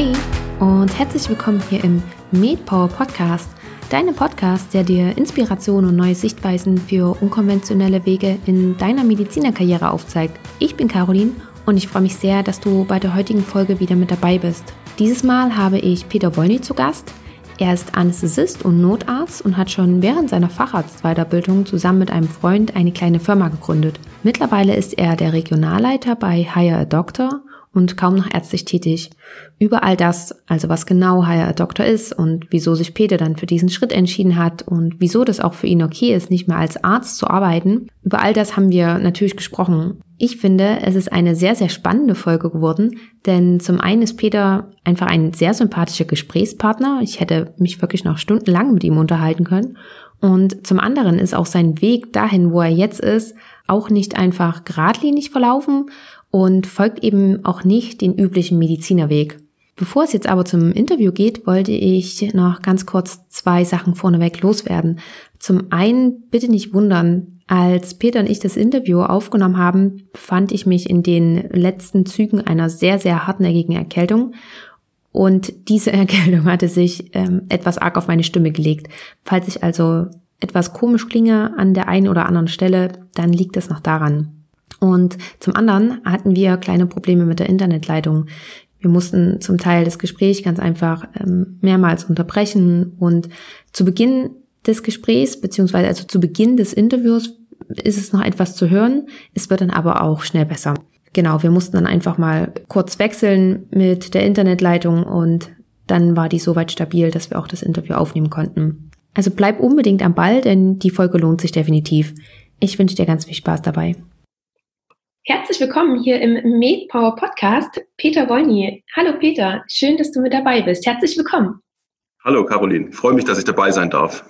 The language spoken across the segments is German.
Hey und herzlich willkommen hier im MedPower Podcast, deinem Podcast, der dir Inspiration und neue Sichtweisen für unkonventionelle Wege in deiner Medizinerkarriere aufzeigt. Ich bin Caroline und ich freue mich sehr, dass du bei der heutigen Folge wieder mit dabei bist. Dieses Mal habe ich Peter Wolny zu Gast. Er ist Anästhesist und Notarzt und hat schon während seiner Facharztweiterbildung zusammen mit einem Freund eine kleine Firma gegründet. Mittlerweile ist er der Regionalleiter bei Hire a Doctor und kaum noch ärztlich tätig. Über all das, also was genau Hire a Doctor ist und wieso sich Peter dann für diesen Schritt entschieden hat und wieso das auch für ihn okay ist, nicht mehr als Arzt zu arbeiten, über all das haben wir natürlich gesprochen. Ich finde, es ist eine sehr, sehr spannende Folge geworden, denn zum einen ist Peter einfach ein sehr sympathischer Gesprächspartner. Ich hätte mich wirklich noch stundenlang mit ihm unterhalten können. Und zum anderen ist auch sein Weg dahin, wo er jetzt ist, auch nicht einfach geradlinig verlaufen und folgt eben auch nicht den üblichen Medizinerweg. Bevor es jetzt aber zum Interview geht, wollte ich noch ganz kurz zwei Sachen vorneweg loswerden. Zum einen bitte nicht wundern, als Peter und ich das Interview aufgenommen haben, befand ich mich in den letzten Zügen einer sehr, sehr hartnäckigen Erkältung. Und diese Erkältung hatte sich ähm, etwas arg auf meine Stimme gelegt. Falls ich also etwas komisch klinge an der einen oder anderen Stelle, dann liegt das noch daran. Und zum anderen hatten wir kleine Probleme mit der Internetleitung. Wir mussten zum Teil das Gespräch ganz einfach ähm, mehrmals unterbrechen und zu Beginn des Gesprächs, beziehungsweise also zu Beginn des Interviews ist es noch etwas zu hören. Es wird dann aber auch schnell besser. Genau, wir mussten dann einfach mal kurz wechseln mit der Internetleitung und dann war die soweit stabil, dass wir auch das Interview aufnehmen konnten. Also bleib unbedingt am Ball, denn die Folge lohnt sich definitiv. Ich wünsche dir ganz viel Spaß dabei. Herzlich willkommen hier im MedPower Podcast, Peter Wolny. Hallo Peter, schön, dass du mit dabei bist. Herzlich willkommen. Hallo Caroline, ich freue mich, dass ich dabei sein darf.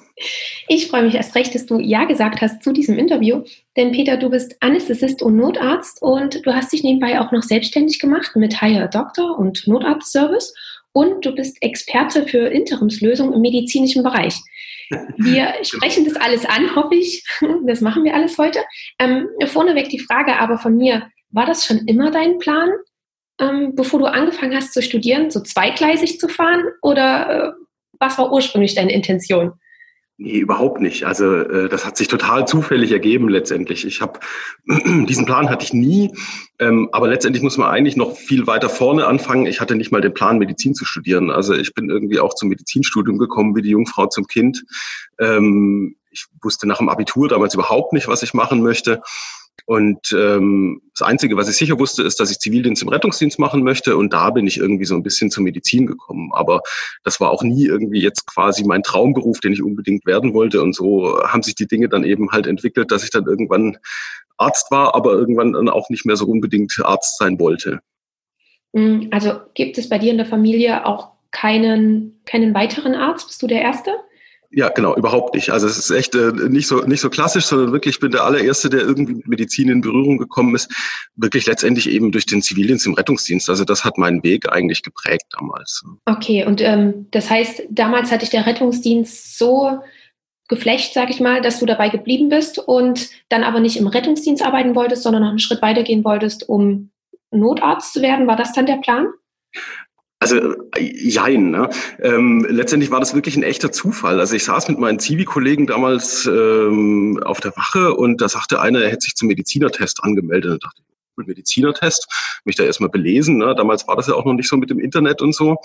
Ich freue mich erst recht, dass du Ja gesagt hast zu diesem Interview, denn Peter, du bist Anästhesist und Notarzt und du hast dich nebenbei auch noch selbstständig gemacht mit Hire a Doctor und Notarztservice und du bist Experte für Interimslösungen im medizinischen Bereich. Wir sprechen das alles an, hoffe ich. Das machen wir alles heute. Ähm, vorneweg die Frage aber von mir, war das schon immer dein Plan, ähm, bevor du angefangen hast zu studieren, so zweigleisig zu fahren? Oder äh, was war ursprünglich deine Intention? Nee, überhaupt nicht. Also äh, das hat sich total zufällig ergeben letztendlich. Ich habe diesen Plan hatte ich nie, ähm, aber letztendlich muss man eigentlich noch viel weiter vorne anfangen. Ich hatte nicht mal den Plan, Medizin zu studieren. Also ich bin irgendwie auch zum Medizinstudium gekommen wie die Jungfrau zum Kind. Ähm, ich wusste nach dem Abitur damals überhaupt nicht, was ich machen möchte. Und ähm, das Einzige, was ich sicher wusste, ist, dass ich Zivildienst im Rettungsdienst machen möchte. Und da bin ich irgendwie so ein bisschen zur Medizin gekommen. Aber das war auch nie irgendwie jetzt quasi mein Traumberuf, den ich unbedingt werden wollte. Und so haben sich die Dinge dann eben halt entwickelt, dass ich dann irgendwann Arzt war, aber irgendwann dann auch nicht mehr so unbedingt Arzt sein wollte. Hm, also gibt es bei dir in der Familie auch keinen, keinen weiteren Arzt? Bist du der Erste? Ja, genau, überhaupt nicht. Also es ist echt äh, nicht so nicht so klassisch, sondern wirklich, ich bin der allererste, der irgendwie mit Medizin in Berührung gekommen ist, wirklich letztendlich eben durch den Zivildienst im Rettungsdienst. Also das hat meinen Weg eigentlich geprägt damals. Okay, und ähm, das heißt, damals hatte ich der Rettungsdienst so geflecht, sag ich mal, dass du dabei geblieben bist und dann aber nicht im Rettungsdienst arbeiten wolltest, sondern noch einen Schritt weitergehen wolltest, um Notarzt zu werden. War das dann der Plan? Also jein. Ne? Ähm, letztendlich war das wirklich ein echter Zufall. Also ich saß mit meinen Zivi-Kollegen damals ähm, auf der Wache und da sagte einer, er hätte sich zum Medizinertest angemeldet. Und dachte, Medizinertest, mich da erstmal belesen. Ne? Damals war das ja auch noch nicht so mit dem Internet und so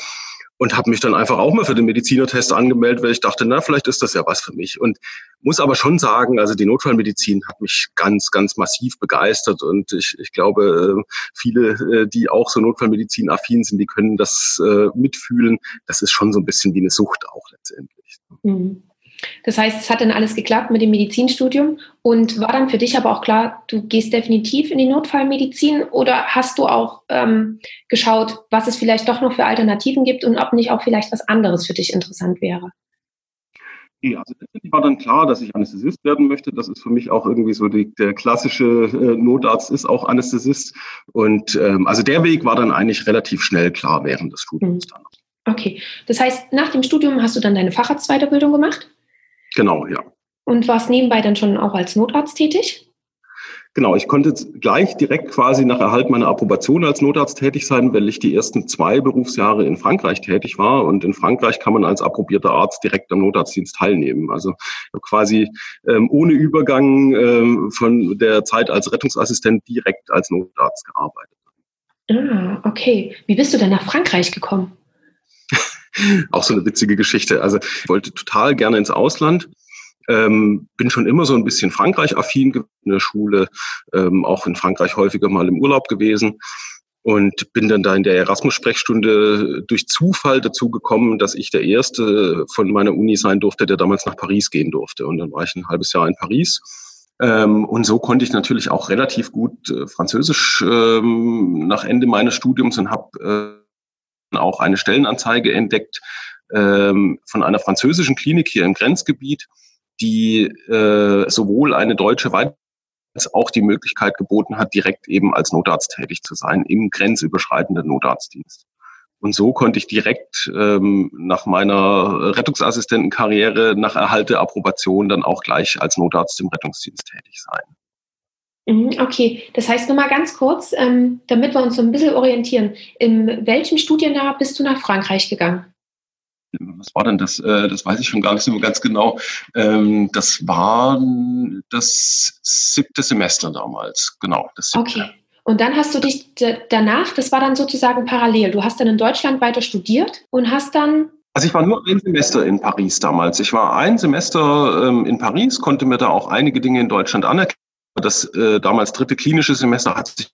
und habe mich dann einfach auch mal für den Medizinertest angemeldet, weil ich dachte, na, vielleicht ist das ja was für mich. Und muss aber schon sagen, also die Notfallmedizin hat mich ganz, ganz massiv begeistert und ich, ich glaube, äh, viele, äh, die auch so Notfallmedizin affin sind, die können das äh, mitfühlen. Das ist schon so ein bisschen wie eine Sucht auch letztendlich. Mhm. Das heißt, es hat dann alles geklappt mit dem Medizinstudium und war dann für dich aber auch klar, du gehst definitiv in die Notfallmedizin oder hast du auch ähm, geschaut, was es vielleicht doch noch für Alternativen gibt und ob nicht auch vielleicht was anderes für dich interessant wäre? Ja, also letztendlich war dann klar, dass ich Anästhesist werden möchte. Das ist für mich auch irgendwie so die, der klassische äh, Notarzt ist auch Anästhesist. Und ähm, also der Weg war dann eigentlich relativ schnell klar während des Studiums mhm. dann. Okay, das heißt, nach dem Studium hast du dann deine Facharztweiterbildung gemacht? Genau, ja. Und warst nebenbei dann schon auch als Notarzt tätig? Genau, ich konnte gleich direkt quasi nach Erhalt meiner Approbation als Notarzt tätig sein, weil ich die ersten zwei Berufsjahre in Frankreich tätig war. Und in Frankreich kann man als approbierter Arzt direkt am Notarztdienst teilnehmen. Also quasi ähm, ohne Übergang ähm, von der Zeit als Rettungsassistent direkt als Notarzt gearbeitet. Ah, okay. Wie bist du denn nach Frankreich gekommen? Auch so eine witzige Geschichte. Also ich wollte total gerne ins Ausland ähm, bin schon immer so ein bisschen Frankreich-affin in der Schule, ähm, auch in Frankreich häufiger mal im Urlaub gewesen und bin dann da in der Erasmus-Sprechstunde durch Zufall dazu gekommen, dass ich der Erste von meiner Uni sein durfte, der damals nach Paris gehen durfte. Und dann war ich ein halbes Jahr in Paris. Ähm, und so konnte ich natürlich auch relativ gut äh, Französisch ähm, nach Ende meines Studiums und habe äh, auch eine Stellenanzeige entdeckt ähm, von einer französischen Klinik hier im Grenzgebiet, die äh, sowohl eine deutsche Weit als auch die Möglichkeit geboten hat, direkt eben als Notarzt tätig zu sein im grenzüberschreitenden Notarztdienst. Und so konnte ich direkt ähm, nach meiner Rettungsassistentenkarriere, nach Erhalt der Approbation, dann auch gleich als Notarzt im Rettungsdienst tätig sein. Mhm, okay, das heißt nur mal ganz kurz, ähm, damit wir uns so ein bisschen orientieren. In welchem Studienjahr bist du nach Frankreich gegangen? was war denn das? Äh, das weiß ich schon gar nicht so ganz genau. Ähm, das war das siebte Semester damals, genau. okay. Und dann hast du dich danach, das war dann sozusagen parallel. Du hast dann in Deutschland weiter studiert und hast dann also ich war nur ein Semester in Paris damals. Ich war ein Semester ähm, in Paris, konnte mir da auch einige Dinge in Deutschland anerkennen. Das äh, damals dritte klinische Semester hat sich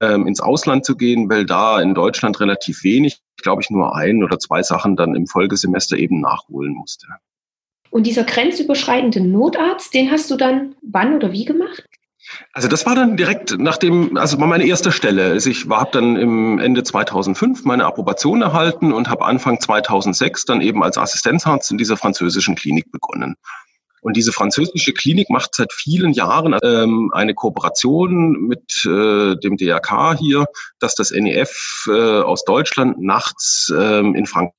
ähm, ins Ausland zu gehen, weil da in Deutschland relativ wenig, glaube ich, nur ein oder zwei Sachen dann im Folgesemester eben nachholen musste. Und dieser grenzüberschreitende Notarzt, den hast du dann wann oder wie gemacht? Also das war dann direkt nach dem, also war meine erste Stelle. Also ich habe dann im Ende 2005 meine Approbation erhalten und habe Anfang 2006 dann eben als Assistenzarzt in dieser französischen Klinik begonnen. Und diese französische Klinik macht seit vielen Jahren ähm, eine Kooperation mit äh, dem DRK hier, dass das NEF äh, aus Deutschland nachts ähm, in Frankreich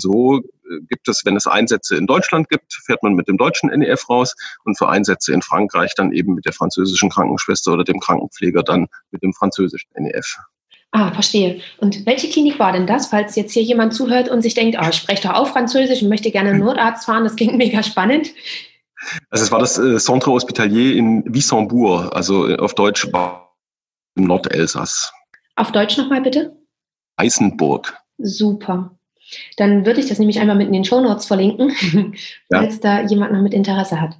so äh, gibt es, wenn es Einsätze in Deutschland gibt, fährt man mit dem deutschen NEF raus und für Einsätze in Frankreich dann eben mit der französischen Krankenschwester oder dem Krankenpfleger dann mit dem französischen NEF. Ah, verstehe. Und welche Klinik war denn das, falls jetzt hier jemand zuhört und sich denkt, ah, ich spreche doch auch Französisch und möchte gerne einen Notarzt fahren, das klingt mega spannend. Also es war das äh, Centre Hospitalier in Wissembourg, also äh, auf Deutsch war im Nordelsass. Auf Deutsch nochmal bitte? Eisenburg. Super. Dann würde ich das nämlich einmal mit in den Show Notes verlinken, falls ja. da jemand noch mit Interesse hat.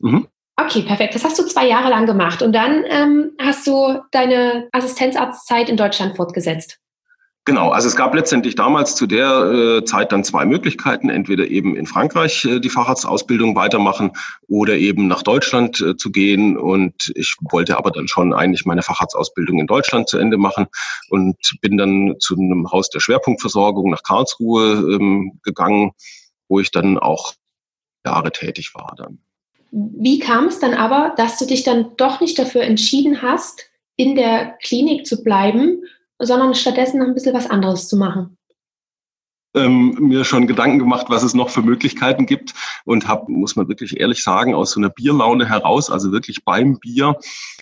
Mhm. Okay, perfekt. Das hast du zwei Jahre lang gemacht und dann ähm, hast du deine Assistenzarztzeit in Deutschland fortgesetzt. Genau, also es gab letztendlich damals zu der äh, Zeit dann zwei Möglichkeiten, entweder eben in Frankreich äh, die Facharztausbildung weitermachen oder eben nach Deutschland äh, zu gehen. Und ich wollte aber dann schon eigentlich meine Facharztausbildung in Deutschland zu Ende machen und bin dann zu einem Haus der Schwerpunktversorgung nach Karlsruhe ähm, gegangen, wo ich dann auch Jahre tätig war dann. Wie kam es dann aber, dass du dich dann doch nicht dafür entschieden hast, in der Klinik zu bleiben, sondern stattdessen noch ein bisschen was anderes zu machen? Ähm, mir schon Gedanken gemacht, was es noch für Möglichkeiten gibt und habe, muss man wirklich ehrlich sagen, aus so einer Bierlaune heraus, also wirklich beim Bier,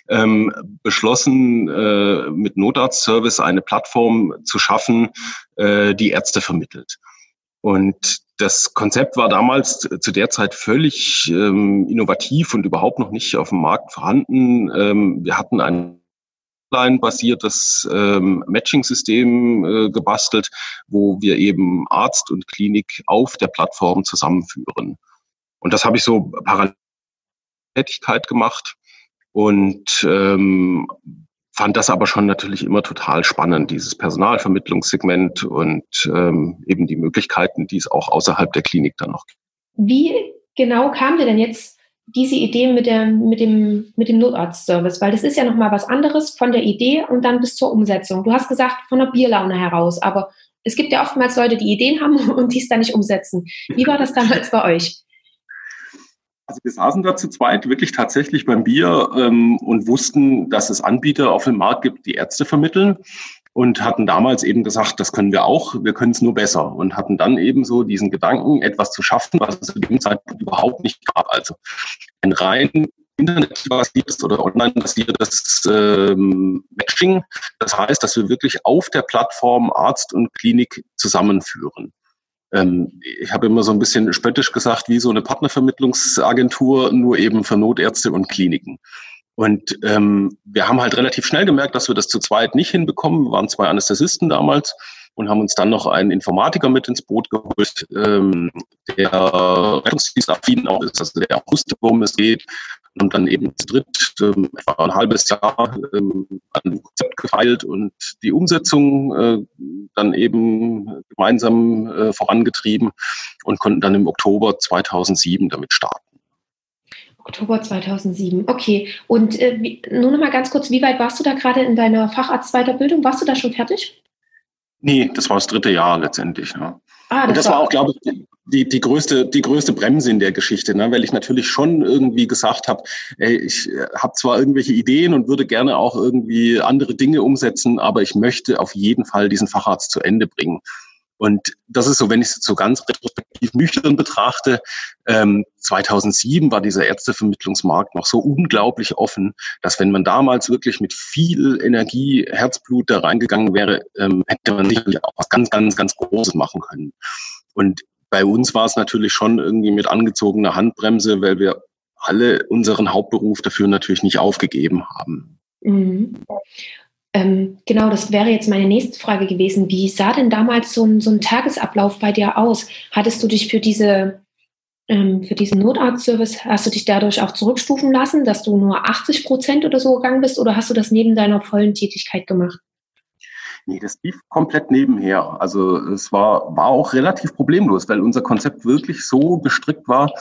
ähm, beschlossen, äh, mit Notarztservice eine Plattform zu schaffen, äh, die Ärzte vermittelt. Und das Konzept war damals zu der Zeit völlig ähm, innovativ und überhaupt noch nicht auf dem Markt vorhanden. Ähm, wir hatten ein online-basiertes ähm, Matching-System äh, gebastelt, wo wir eben Arzt und Klinik auf der Plattform zusammenführen. Und das habe ich so parallel Tätigkeit gemacht und ähm, fand das aber schon natürlich immer total spannend, dieses Personalvermittlungssegment und ähm, eben die Möglichkeiten, die es auch außerhalb der Klinik dann noch gibt. Wie genau kam dir denn jetzt diese Idee mit, der, mit dem, mit dem Notarztservice? Weil das ist ja nochmal was anderes von der Idee und dann bis zur Umsetzung. Du hast gesagt, von der Bierlaune heraus, aber es gibt ja oftmals Leute, die Ideen haben und die es dann nicht umsetzen. Wie war das damals bei euch? Also wir saßen da zu zweit wirklich tatsächlich beim Bier ähm, und wussten, dass es Anbieter auf dem Markt gibt, die Ärzte vermitteln und hatten damals eben gesagt, das können wir auch, wir können es nur besser und hatten dann eben so diesen Gedanken, etwas zu schaffen, was es zu dem Zeitpunkt überhaupt nicht gab. Also ein rein internetbasiertes oder online-basiertes ähm, Matching. Das heißt, dass wir wirklich auf der Plattform Arzt und Klinik zusammenführen. Ähm, ich habe immer so ein bisschen spöttisch gesagt, wie so eine Partnervermittlungsagentur, nur eben für Notärzte und Kliniken. Und ähm, wir haben halt relativ schnell gemerkt, dass wir das zu zweit nicht hinbekommen. Wir waren zwei Anästhesisten damals und haben uns dann noch einen Informatiker mit ins Boot geholt, ähm, der rettungsdienstaffin auch ist, also der auch wusste, worum es geht. Und dann eben zu dritt ähm, etwa ein halbes Jahr ähm, an dem Konzept gefeilt und die Umsetzung äh, dann eben gemeinsam äh, vorangetrieben und konnten dann im Oktober 2007 damit starten. Oktober 2007. Okay. Und äh, wie, nur noch mal ganz kurz, wie weit warst du da gerade in deiner Facharztweiterbildung? Warst du da schon fertig? Nee, das war das dritte Jahr letztendlich. Ja. Ah, das, Und das war, auch, glaube ich, die, die, größte, die größte Bremse in der Geschichte, ne? weil ich natürlich schon irgendwie gesagt habe, ey, ich äh, habe zwar irgendwelche Ideen und würde gerne auch irgendwie andere Dinge umsetzen, aber ich möchte auf jeden Fall diesen Facharzt zu Ende bringen. Und das ist so, wenn ich es so ganz retrospektiv nüchtern betrachte, ähm, 2007 war dieser Ärztevermittlungsmarkt noch so unglaublich offen, dass wenn man damals wirklich mit viel Energie, Herzblut da reingegangen wäre, ähm, hätte man sicherlich auch was ganz, ganz, ganz Großes machen können. Und bei uns war es natürlich schon irgendwie mit angezogener Handbremse, weil wir alle unseren Hauptberuf dafür natürlich nicht aufgegeben haben. Mhm. Ähm, genau, das wäre jetzt meine nächste Frage gewesen. Wie sah denn damals so ein, so ein Tagesablauf bei dir aus? Hattest du dich für diese ähm, für diesen Notarztservice, hast du dich dadurch auch zurückstufen lassen, dass du nur 80 Prozent oder so gegangen bist oder hast du das neben deiner vollen Tätigkeit gemacht? Nee, das lief komplett nebenher. Also es war, war auch relativ problemlos, weil unser Konzept wirklich so gestrickt war,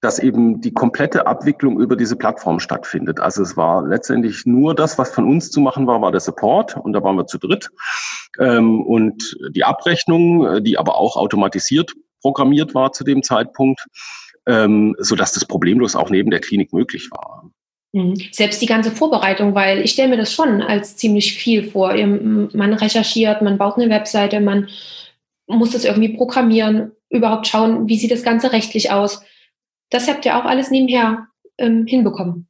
dass eben die komplette Abwicklung über diese Plattform stattfindet. Also es war letztendlich nur das, was von uns zu machen war, war der Support und da waren wir zu dritt. Ähm, und die Abrechnung, äh, die aber auch automatisiert programmiert war zu dem Zeitpunkt, ähm, so dass das problemlos auch neben der Klinik möglich war. Mhm. Selbst die ganze Vorbereitung, weil ich stelle mir das schon als ziemlich viel vor. Man recherchiert, man baut eine Webseite, man muss das irgendwie programmieren, überhaupt schauen, wie sieht das Ganze rechtlich aus das habt ihr auch alles nebenher ähm, hinbekommen.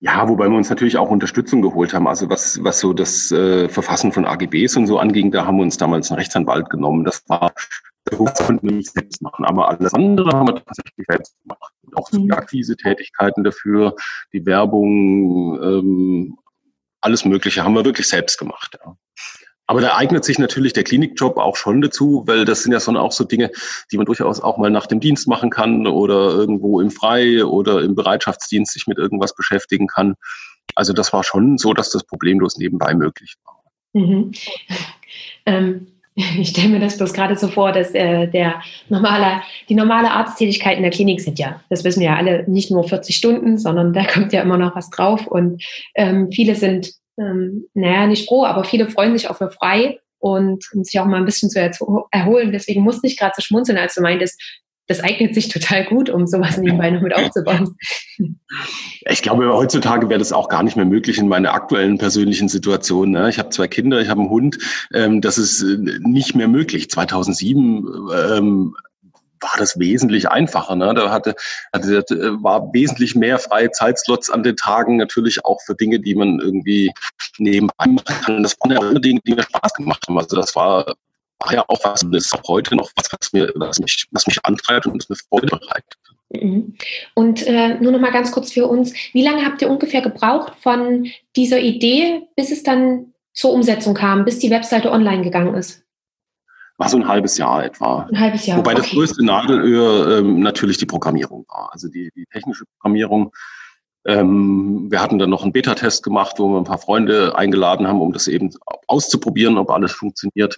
Ja, wobei wir uns natürlich auch Unterstützung geholt haben. Also was, was so das äh, Verfassen von AGBs und so anging, da haben wir uns damals einen Rechtsanwalt genommen. Das war, das konnten wir nicht selbst machen. Aber alles andere haben wir tatsächlich selbst gemacht. Und auch so die mhm. Akquise-Tätigkeiten dafür, die Werbung, ähm, alles Mögliche haben wir wirklich selbst gemacht. Ja. Aber da eignet sich natürlich der Klinikjob auch schon dazu, weil das sind ja schon auch so Dinge, die man durchaus auch mal nach dem Dienst machen kann oder irgendwo im Frei oder im Bereitschaftsdienst sich mit irgendwas beschäftigen kann. Also das war schon so, dass das problemlos nebenbei möglich war. Mhm. Ähm, ich stelle mir das bloß gerade so vor, dass äh, der normale, die normale Arzttätigkeit in der Klinik sind ja, das wissen wir ja alle, nicht nur 40 Stunden, sondern da kommt ja immer noch was drauf. Und ähm, viele sind ähm, naja, nicht froh, aber viele freuen sich auch für frei und um sich auch mal ein bisschen zu erholen. Deswegen musste ich gerade so schmunzeln, als du meintest, das eignet sich total gut, um sowas nebenbei noch mit aufzubauen. Ich glaube, heutzutage wäre das auch gar nicht mehr möglich in meiner aktuellen persönlichen Situation. Ne? Ich habe zwei Kinder, ich habe einen Hund. Ähm, das ist äh, nicht mehr möglich. 2007 ähm, war das wesentlich einfacher. Ne? Da hatte, hatte, war wesentlich mehr freie Zeitslots an den Tagen, natürlich auch für Dinge, die man irgendwie nebenbei machen kann. Das waren ja auch Dinge, die mir Spaß gemacht haben. Also das war, war ja auch was, und ist auch heute noch was, was, mir, was, mich, was mich antreibt und mir Freude bereitet. Mhm. Und äh, nur noch mal ganz kurz für uns, wie lange habt ihr ungefähr gebraucht von dieser Idee, bis es dann zur Umsetzung kam, bis die Webseite online gegangen ist? War so ein halbes Jahr etwa. Ein halbes Jahr. Wobei okay. das größte Nadelöhr ähm, natürlich die Programmierung war. Also die, die technische Programmierung. Ähm, wir hatten dann noch einen Beta-Test gemacht, wo wir ein paar Freunde eingeladen haben, um das eben auszuprobieren, ob alles funktioniert.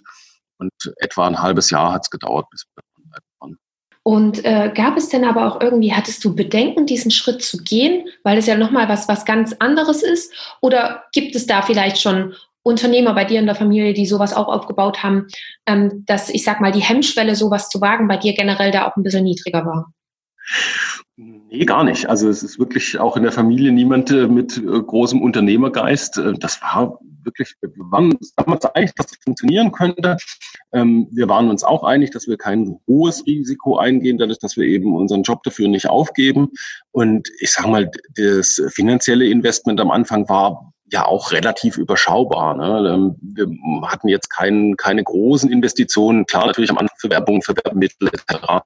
Und etwa ein halbes Jahr hat es gedauert, bis wir waren. Und äh, gab es denn aber auch irgendwie, hattest du Bedenken, diesen Schritt zu gehen, weil es ja nochmal was, was ganz anderes ist? Oder gibt es da vielleicht schon Unternehmer bei dir in der Familie, die sowas auch aufgebaut haben, ähm, dass ich sag mal, die Hemmschwelle, sowas zu wagen, bei dir generell da auch ein bisschen niedriger war? Nee, gar nicht. Also es ist wirklich auch in der Familie niemand äh, mit äh, großem Unternehmergeist. Äh, das war wirklich, wir waren damals einig, dass das funktionieren könnte. Ähm, wir waren uns auch einig, dass wir kein hohes Risiko eingehen, dadurch, dass wir eben unseren Job dafür nicht aufgeben. Und ich sage mal, das finanzielle Investment am Anfang war ja auch relativ überschaubar. Ne? Ähm, wir hatten jetzt kein, keine großen Investitionen, klar natürlich am Anfang für Werbung, für Werbemittel etc.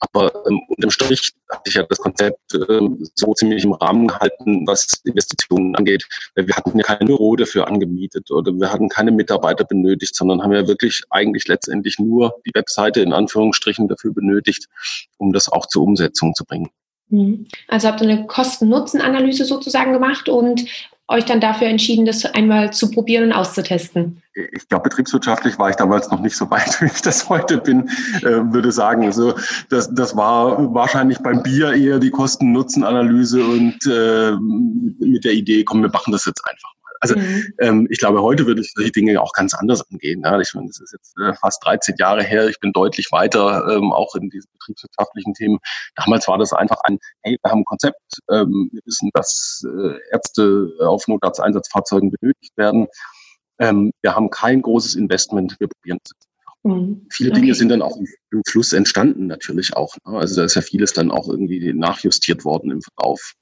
Aber ähm, unterm Strich hat sich ja das Konzept ähm, so ziemlich im Rahmen gehalten, was Investitionen angeht. Wir hatten ja kein Büro dafür angemietet oder wir hatten keine Mitarbeiter benötigt, sondern haben ja wirklich eigentlich letztendlich nur die Webseite in Anführungsstrichen dafür benötigt, um das auch zur Umsetzung zu bringen. Mhm. Also habt ihr eine Kosten-Nutzen-Analyse sozusagen gemacht und euch dann dafür entschieden, das einmal zu probieren und auszutesten? Ich glaube, betriebswirtschaftlich war ich damals noch nicht so weit, wie ich das heute bin, äh, würde sagen. Also das, das war wahrscheinlich beim Bier eher die Kosten-Nutzen-Analyse und äh, mit der Idee, komm, wir machen das jetzt einfach. Also mhm. ähm, ich glaube, heute würde ich solche Dinge auch ganz anders angehen. Ja. Ich meine, das ist jetzt äh, fast 13 Jahre her. Ich bin deutlich weiter, ähm, auch in diesen betriebswirtschaftlichen Themen. Damals war das einfach ein, hey, wir haben ein Konzept, ähm, wir wissen, dass äh, Ärzte auf Notarzteinsatzfahrzeugen benötigt werden. Ähm, wir haben kein großes Investment, wir probieren es. Mhm. Viele okay. Dinge sind dann auch im Fluss entstanden natürlich auch. Ne? Also da ist ja vieles dann auch irgendwie nachjustiert worden im Verlauf.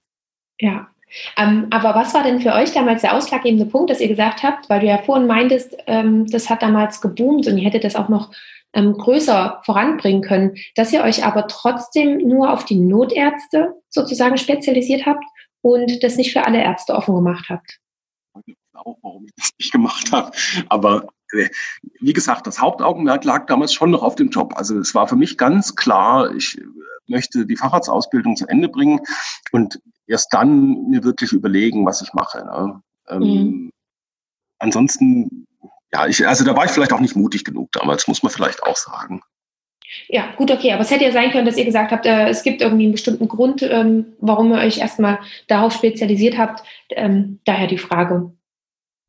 Ja, ähm, aber was war denn für euch damals der ausschlaggebende Punkt, dass ihr gesagt habt, weil du ja vorhin meintest, ähm, das hat damals geboomt und ihr hättet das auch noch ähm, größer voranbringen können, dass ihr euch aber trotzdem nur auf die Notärzte sozusagen spezialisiert habt und das nicht für alle Ärzte offen gemacht habt? Auch, warum ich das nicht gemacht habe. Aber äh, wie gesagt, das Hauptaugenmerk lag damals schon noch auf dem Job. Also es war für mich ganz klar, ich möchte die Facharztausbildung zu Ende bringen und erst dann mir wirklich überlegen, was ich mache. Ne? Ähm, mhm. Ansonsten, ja, ich, also da war ich vielleicht auch nicht mutig genug damals, muss man vielleicht auch sagen. Ja, gut, okay, aber es hätte ja sein können, dass ihr gesagt habt, äh, es gibt irgendwie einen bestimmten Grund, ähm, warum ihr euch erstmal darauf spezialisiert habt. Ähm, daher die Frage.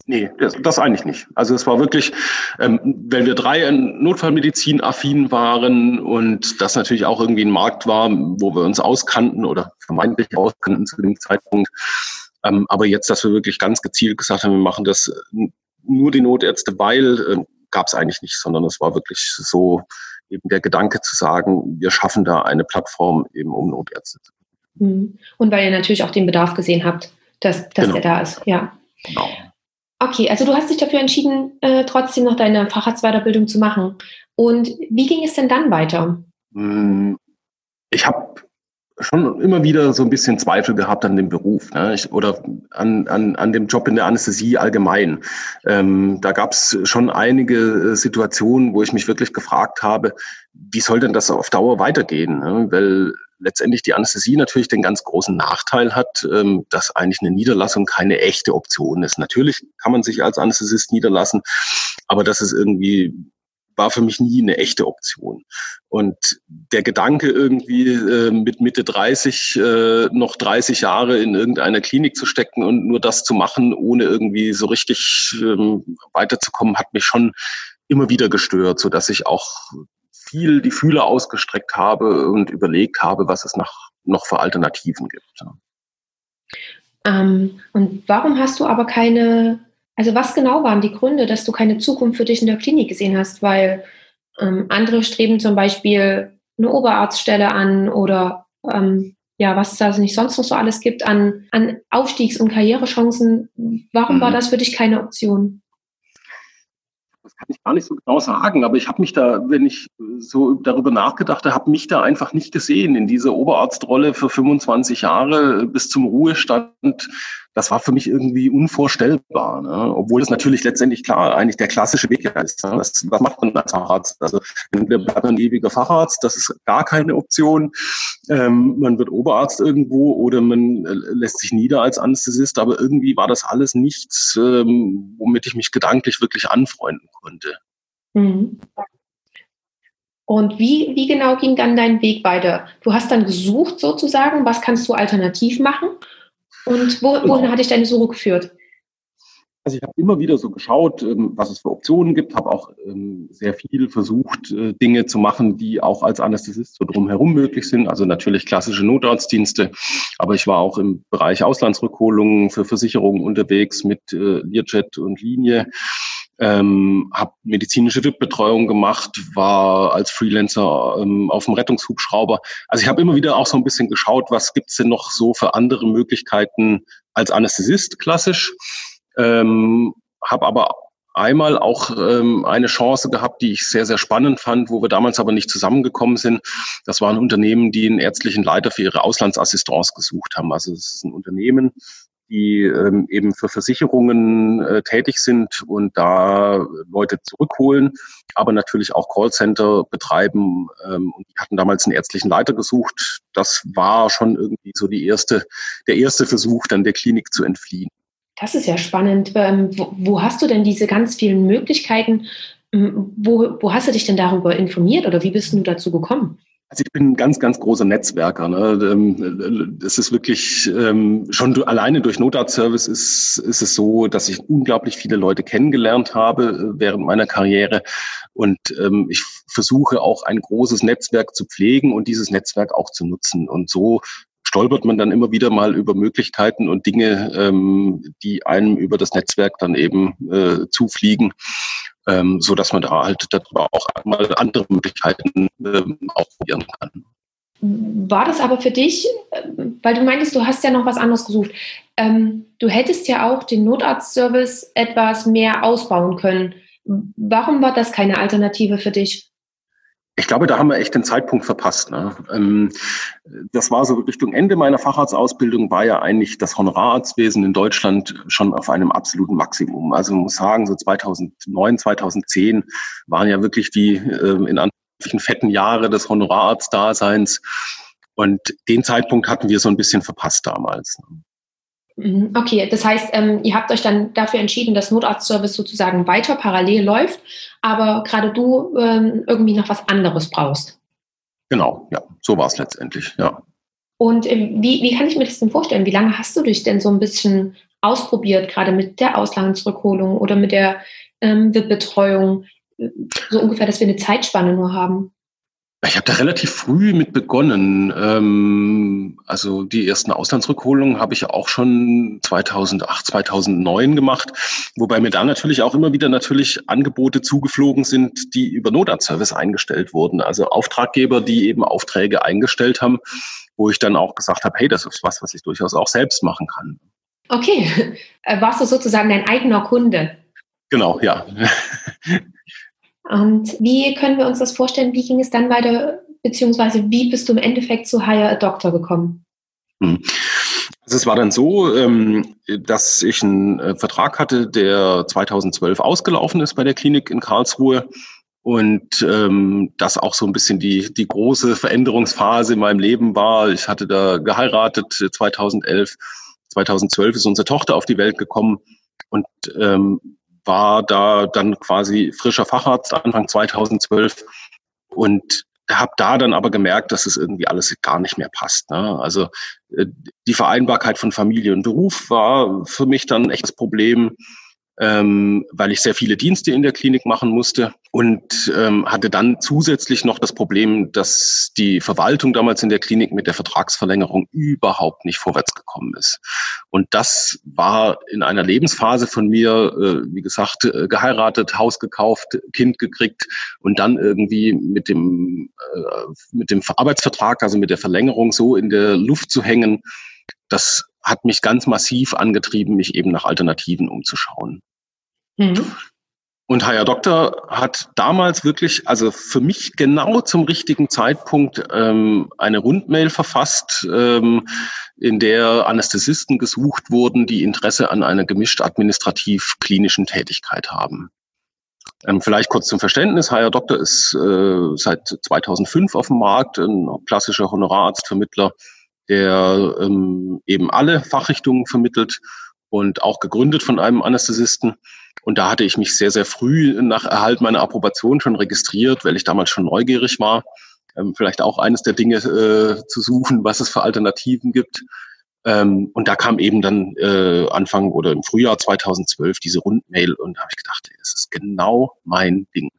Nee, das, das eigentlich nicht. Also es war wirklich, ähm, wenn wir drei Notfallmedizin affin waren und das natürlich auch irgendwie ein Markt war, wo wir uns auskannten oder vermeintlich auskannten zu dem Zeitpunkt. Ähm, aber jetzt, dass wir wirklich ganz gezielt gesagt haben, wir machen das nur die Notärzte, weil äh, gab es eigentlich nicht, sondern es war wirklich so eben der Gedanke zu sagen, wir schaffen da eine Plattform eben um Notärzte. Mhm. Und weil ihr natürlich auch den Bedarf gesehen habt, dass, dass genau. der da ist, ja. Genau. Okay, also du hast dich dafür entschieden, äh, trotzdem noch deine Facharztweiterbildung zu machen. Und wie ging es denn dann weiter? Hm, ich habe schon immer wieder so ein bisschen Zweifel gehabt an dem Beruf ne? ich, oder an, an, an dem Job in der Anästhesie allgemein. Ähm, da gab es schon einige äh, Situationen, wo ich mich wirklich gefragt habe, wie soll denn das auf Dauer weitergehen? Ne? Weil letztendlich die Anästhesie natürlich den ganz großen Nachteil hat, ähm, dass eigentlich eine Niederlassung keine echte Option ist. Natürlich kann man sich als Anästhesist niederlassen, aber das ist irgendwie war für mich nie eine echte Option. Und der Gedanke irgendwie äh, mit Mitte 30 äh, noch 30 Jahre in irgendeiner Klinik zu stecken und nur das zu machen, ohne irgendwie so richtig ähm, weiterzukommen, hat mich schon immer wieder gestört, so dass ich auch viel die Fühler ausgestreckt habe und überlegt habe, was es nach, noch für Alternativen gibt. Ähm, und warum hast du aber keine, also was genau waren die Gründe, dass du keine Zukunft für dich in der Klinik gesehen hast? Weil ähm, andere streben zum Beispiel eine Oberarztstelle an oder ähm, ja, was es da nicht sonst noch so alles gibt an, an Aufstiegs- und Karrierechancen. Warum mhm. war das für dich keine Option? Das kann ich gar nicht so genau sagen, aber ich habe mich da, wenn ich so darüber nachgedacht habe, habe mich da einfach nicht gesehen in dieser Oberarztrolle für 25 Jahre bis zum Ruhestand das war für mich irgendwie unvorstellbar. Ne? Obwohl es natürlich letztendlich klar eigentlich der klassische Weg ist. Ne? Was, was macht man als Facharzt? Also entweder bleibt man ewiger Facharzt, das ist gar keine Option. Ähm, man wird Oberarzt irgendwo oder man äh, lässt sich nieder als Anästhesist, aber irgendwie war das alles nichts, ähm, womit ich mich gedanklich wirklich anfreunden konnte. Mhm. Und wie, wie genau ging dann dein Weg weiter? Du hast dann gesucht sozusagen, was kannst du alternativ machen? Und wo, wohin hat dich deine Suche geführt? Also ich habe immer wieder so geschaut, ähm, was es für Optionen gibt, habe auch ähm, sehr viel versucht, äh, Dinge zu machen, die auch als Anästhesist so drumherum möglich sind. Also natürlich klassische Notarztdienste, aber ich war auch im Bereich Auslandsrückholungen für Versicherungen unterwegs mit äh, Learjet und Linie. Ähm, habe medizinische VIP-Betreuung gemacht, war als Freelancer ähm, auf dem Rettungshubschrauber. Also ich habe immer wieder auch so ein bisschen geschaut, was gibt's denn noch so für andere Möglichkeiten als Anästhesist klassisch. Ähm, habe aber einmal auch ähm, eine Chance gehabt, die ich sehr, sehr spannend fand, wo wir damals aber nicht zusammengekommen sind. Das waren Unternehmen, die einen ärztlichen Leiter für ihre Auslandsassistance gesucht haben. Also es ist ein Unternehmen, die ähm, eben für Versicherungen äh, tätig sind und da Leute zurückholen, aber natürlich auch Callcenter betreiben. Ähm, und die hatten damals einen ärztlichen Leiter gesucht. Das war schon irgendwie so die erste, der erste Versuch, dann der Klinik zu entfliehen. Das ist ja spannend. Ähm, wo, wo, hast du denn diese ganz vielen Möglichkeiten? Ähm, wo, wo hast du dich denn darüber informiert oder wie bist du dazu gekommen? Also ich bin ein ganz, ganz großer Netzwerker. Ne? Ähm, das ist wirklich ähm, schon alleine durch Notarzt-Service ist, ist es so, dass ich unglaublich viele Leute kennengelernt habe äh, während meiner Karriere. Und ähm, ich versuche auch ein großes Netzwerk zu pflegen und dieses Netzwerk auch zu nutzen. Und so stolpert man dann immer wieder mal über Möglichkeiten und Dinge, die einem über das Netzwerk dann eben äh, zufliegen, ähm, so dass man da halt darüber auch mal andere Möglichkeiten ähm, ausprobieren kann. War das aber für dich, äh, weil du meintest, du hast ja noch was anderes gesucht. Ähm, du hättest ja auch den Notarztservice etwas mehr ausbauen können. Warum war das keine Alternative für dich? Ich glaube, da haben wir echt den Zeitpunkt verpasst. Ne? Ähm, das war so Richtung Ende meiner Facharztausbildung, war ja eigentlich das Honorararztwesen in Deutschland schon auf einem absoluten Maximum. Also man muss sagen, so 2009, 2010 waren ja wirklich die ähm, in Anführungszeichen fetten Jahre des Honorararztdaseins. Und den Zeitpunkt hatten wir so ein bisschen verpasst damals. Mhm, okay, das heißt, ähm, ihr habt euch dann dafür entschieden, dass Notarztservice sozusagen weiter parallel läuft, aber gerade du ähm, irgendwie noch was anderes brauchst. Genau, ja, so war es letztendlich, ja. Und äh, wie, wie kann ich mir das denn vorstellen? Wie lange hast du dich denn so ein bisschen ausprobiert, gerade mit der Auslandsrückholung oder mit der ähm, WIP-Betreuung? So ungefähr, dass wir eine Zeitspanne nur haben. Ich habe da relativ früh mit begonnen. Ähm, also die ersten Auslandsrückholungen habe ich auch schon 2008, 2009 gemacht, wobei mir da natürlich auch immer wieder natürlich Angebote zugeflogen sind, die über Notarztservice eingestellt wurden. Also Auftraggeber, die eben Aufträge eingestellt haben, wo ich dann auch gesagt habe, hey, das ist was, was ich durchaus auch selbst machen kann. Okay, äh, warst du sozusagen dein eigener Kunde? Genau, ja. Und wie können wir uns das vorstellen? Wie ging es dann weiter, beziehungsweise wie bist du im Endeffekt zu Hire a Doctor gekommen? Hm. Also es war dann so, ähm, dass ich einen äh, Vertrag hatte, der 2012 ausgelaufen ist bei der Klinik in Karlsruhe und ähm, das auch so ein bisschen die, die große Veränderungsphase in meinem Leben war. Ich hatte da geheiratet 2011. 2012 ist unsere Tochter auf die Welt gekommen und ähm, war da dann quasi frischer Facharzt Anfang 2012 und habe da dann aber gemerkt, dass es irgendwie alles gar nicht mehr passt. Ne? Also äh, die Vereinbarkeit von Familie und Beruf war für mich dann echt das Problem ähm, weil ich sehr viele Dienste in der Klinik machen musste und ähm, hatte dann zusätzlich noch das Problem, dass die Verwaltung damals in der Klinik mit der Vertragsverlängerung überhaupt nicht vorwärts gekommen ist. Und das war in einer Lebensphase von mir, äh, wie gesagt, äh, geheiratet, Haus gekauft, Kind gekriegt und dann irgendwie mit dem, äh, mit dem Arbeitsvertrag, also mit der Verlängerung so in der Luft zu hängen. Das hat mich ganz massiv angetrieben, mich eben nach Alternativen umzuschauen. Mhm. Und Haya Doktor hat damals wirklich, also für mich genau zum richtigen Zeitpunkt ähm, eine Rundmail verfasst, ähm, in der Anästhesisten gesucht wurden, die Interesse an einer gemischt administrativ-klinischen Tätigkeit haben. Ähm, vielleicht kurz zum Verständnis. Haya Doktor ist äh, seit 2005 auf dem Markt, ein klassischer Honorararztvermittler, der ähm, eben alle Fachrichtungen vermittelt und auch gegründet von einem Anästhesisten. Und da hatte ich mich sehr, sehr früh nach Erhalt meiner Approbation schon registriert, weil ich damals schon neugierig war. Ähm, vielleicht auch eines der Dinge äh, zu suchen, was es für Alternativen gibt. Ähm, und da kam eben dann äh, Anfang oder im Frühjahr 2012 diese Rundmail und da habe ich gedacht, es ist genau mein Ding.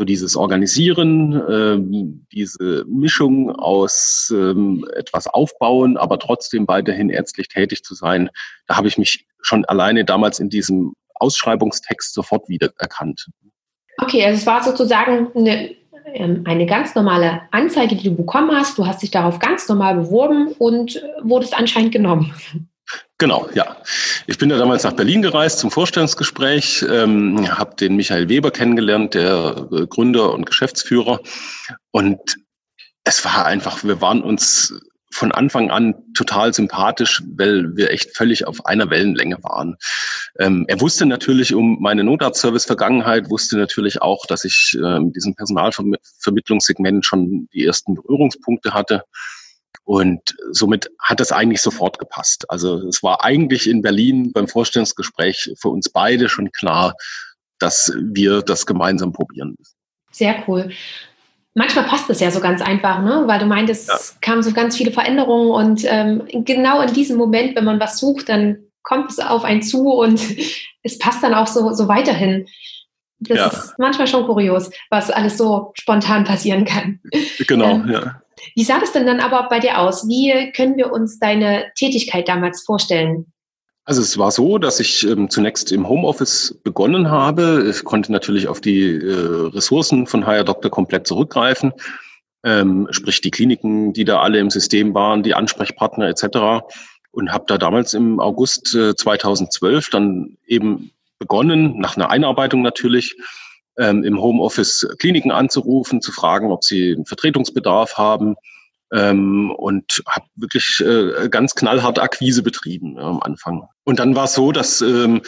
So dieses Organisieren, ähm, diese Mischung aus ähm, etwas aufbauen, aber trotzdem weiterhin ärztlich tätig zu sein, da habe ich mich schon alleine damals in diesem Ausschreibungstext sofort wiedererkannt. Okay, also es war sozusagen eine, ähm, eine ganz normale Anzeige, die du bekommen hast. Du hast dich darauf ganz normal beworben und wurdest anscheinend genommen. Genau, ja. Ich bin ja damals nach Berlin gereist zum Vorstellungsgespräch, ähm, habe den Michael Weber kennengelernt, der äh, Gründer und Geschäftsführer. Und es war einfach, wir waren uns von Anfang an total sympathisch, weil wir echt völlig auf einer Wellenlänge waren. Ähm, er wusste natürlich um meine Notarztservice-Vergangenheit, wusste natürlich auch, dass ich äh, mit diesem Personalvermittlungssegment schon die ersten Berührungspunkte hatte. Und somit hat das eigentlich sofort gepasst. Also es war eigentlich in Berlin beim Vorstellungsgespräch für uns beide schon klar, dass wir das gemeinsam probieren müssen. Sehr cool manchmal passt es ja so ganz einfach, ne? weil du meintest, ja. es kamen so ganz viele Veränderungen und ähm, genau in diesem Moment, wenn man was sucht, dann kommt es auf einen zu und es passt dann auch so, so weiterhin. Das ja. ist manchmal schon kurios, was alles so spontan passieren kann. Genau, ähm, ja. Wie sah das denn dann aber bei dir aus? Wie können wir uns deine Tätigkeit damals vorstellen? Also es war so, dass ich ähm, zunächst im Homeoffice begonnen habe. Ich konnte natürlich auf die äh, Ressourcen von HR Doktor komplett zurückgreifen, ähm, sprich die Kliniken, die da alle im System waren, die Ansprechpartner etc. Und habe da damals im August äh, 2012 dann eben begonnen, nach einer Einarbeitung natürlich, ähm, im Homeoffice Kliniken anzurufen, zu fragen, ob sie einen Vertretungsbedarf haben, ähm, und habe wirklich äh, ganz knallhart Akquise betrieben ja, am Anfang. Und dann war es so, dass ähm,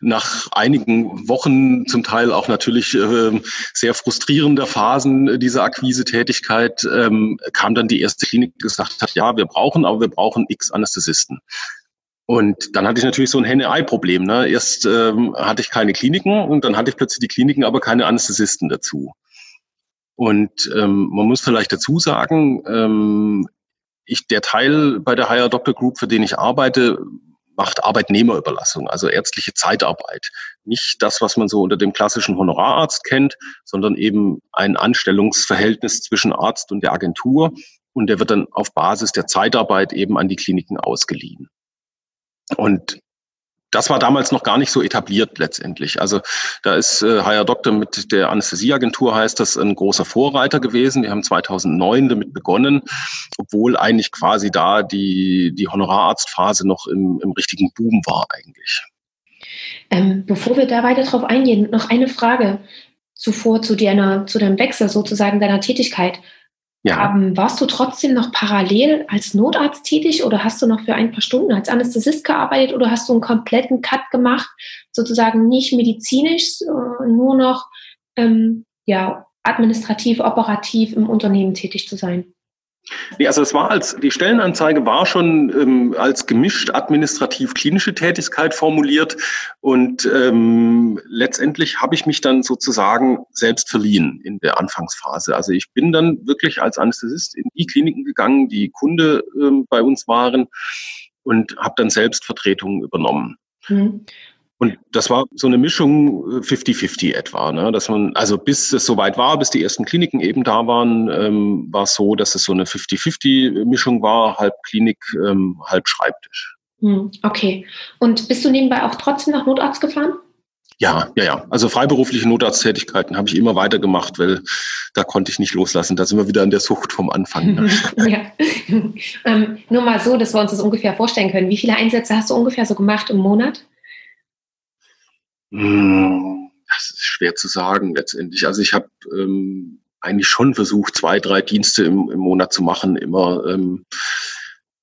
nach einigen Wochen, zum Teil auch natürlich äh, sehr frustrierender Phasen dieser Akquise-Tätigkeit, ähm, kam dann die erste Klinik, die gesagt hat, ja, wir brauchen, aber wir brauchen x Anästhesisten. Und dann hatte ich natürlich so ein Henne-Ei-Problem. Ne? Erst ähm, hatte ich keine Kliniken und dann hatte ich plötzlich die Kliniken, aber keine Anästhesisten dazu. Und ähm, man muss vielleicht dazu sagen, ähm, ich, der Teil bei der Higher Doctor Group, für den ich arbeite, macht Arbeitnehmerüberlassung, also ärztliche Zeitarbeit. Nicht das, was man so unter dem klassischen Honorararzt kennt, sondern eben ein Anstellungsverhältnis zwischen Arzt und der Agentur. Und der wird dann auf Basis der Zeitarbeit eben an die Kliniken ausgeliehen. Und das war damals noch gar nicht so etabliert letztendlich. Also da ist äh, HR Doktor mit der Anästhesieagentur heißt das ein großer Vorreiter gewesen. Wir haben 2009 damit begonnen, obwohl eigentlich quasi da die, die Honorararztphase noch im, im richtigen Boom war eigentlich. Ähm, bevor wir da weiter drauf eingehen, noch eine Frage zuvor zu, deiner, zu deinem Wechsel sozusagen deiner Tätigkeit. Ja. Ähm, warst du trotzdem noch parallel als Notarzt tätig oder hast du noch für ein paar Stunden als Anästhesist gearbeitet oder hast du einen kompletten Cut gemacht, sozusagen nicht medizinisch, äh, nur noch ähm, ja, administrativ, operativ im Unternehmen tätig zu sein? Nee, also es war als, die Stellenanzeige war schon ähm, als gemischt administrativ-klinische Tätigkeit formuliert und ähm, letztendlich habe ich mich dann sozusagen selbst verliehen in der Anfangsphase. Also ich bin dann wirklich als Anästhesist in die Kliniken gegangen, die Kunde ähm, bei uns waren und habe dann selbst Vertretungen übernommen. Mhm. Und das war so eine Mischung 50-50 äh, etwa, ne? dass man, also bis es soweit war, bis die ersten Kliniken eben da waren, ähm, war es so, dass es so eine 50-50-Mischung war, halb Klinik, ähm, halb Schreibtisch. Hm, okay. Und bist du nebenbei auch trotzdem nach Notarzt gefahren? Ja, ja, ja. Also freiberufliche Notarzttätigkeiten habe ich immer weitergemacht, weil da konnte ich nicht loslassen. Da sind wir wieder an der Sucht vom Anfang. Ne? ja. ähm, nur mal so, dass wir uns das ungefähr vorstellen können. Wie viele Einsätze hast du ungefähr so gemacht im Monat? Hm, das ist schwer zu sagen letztendlich. Also ich habe ähm, eigentlich schon versucht, zwei, drei Dienste im, im Monat zu machen. Immer, ähm,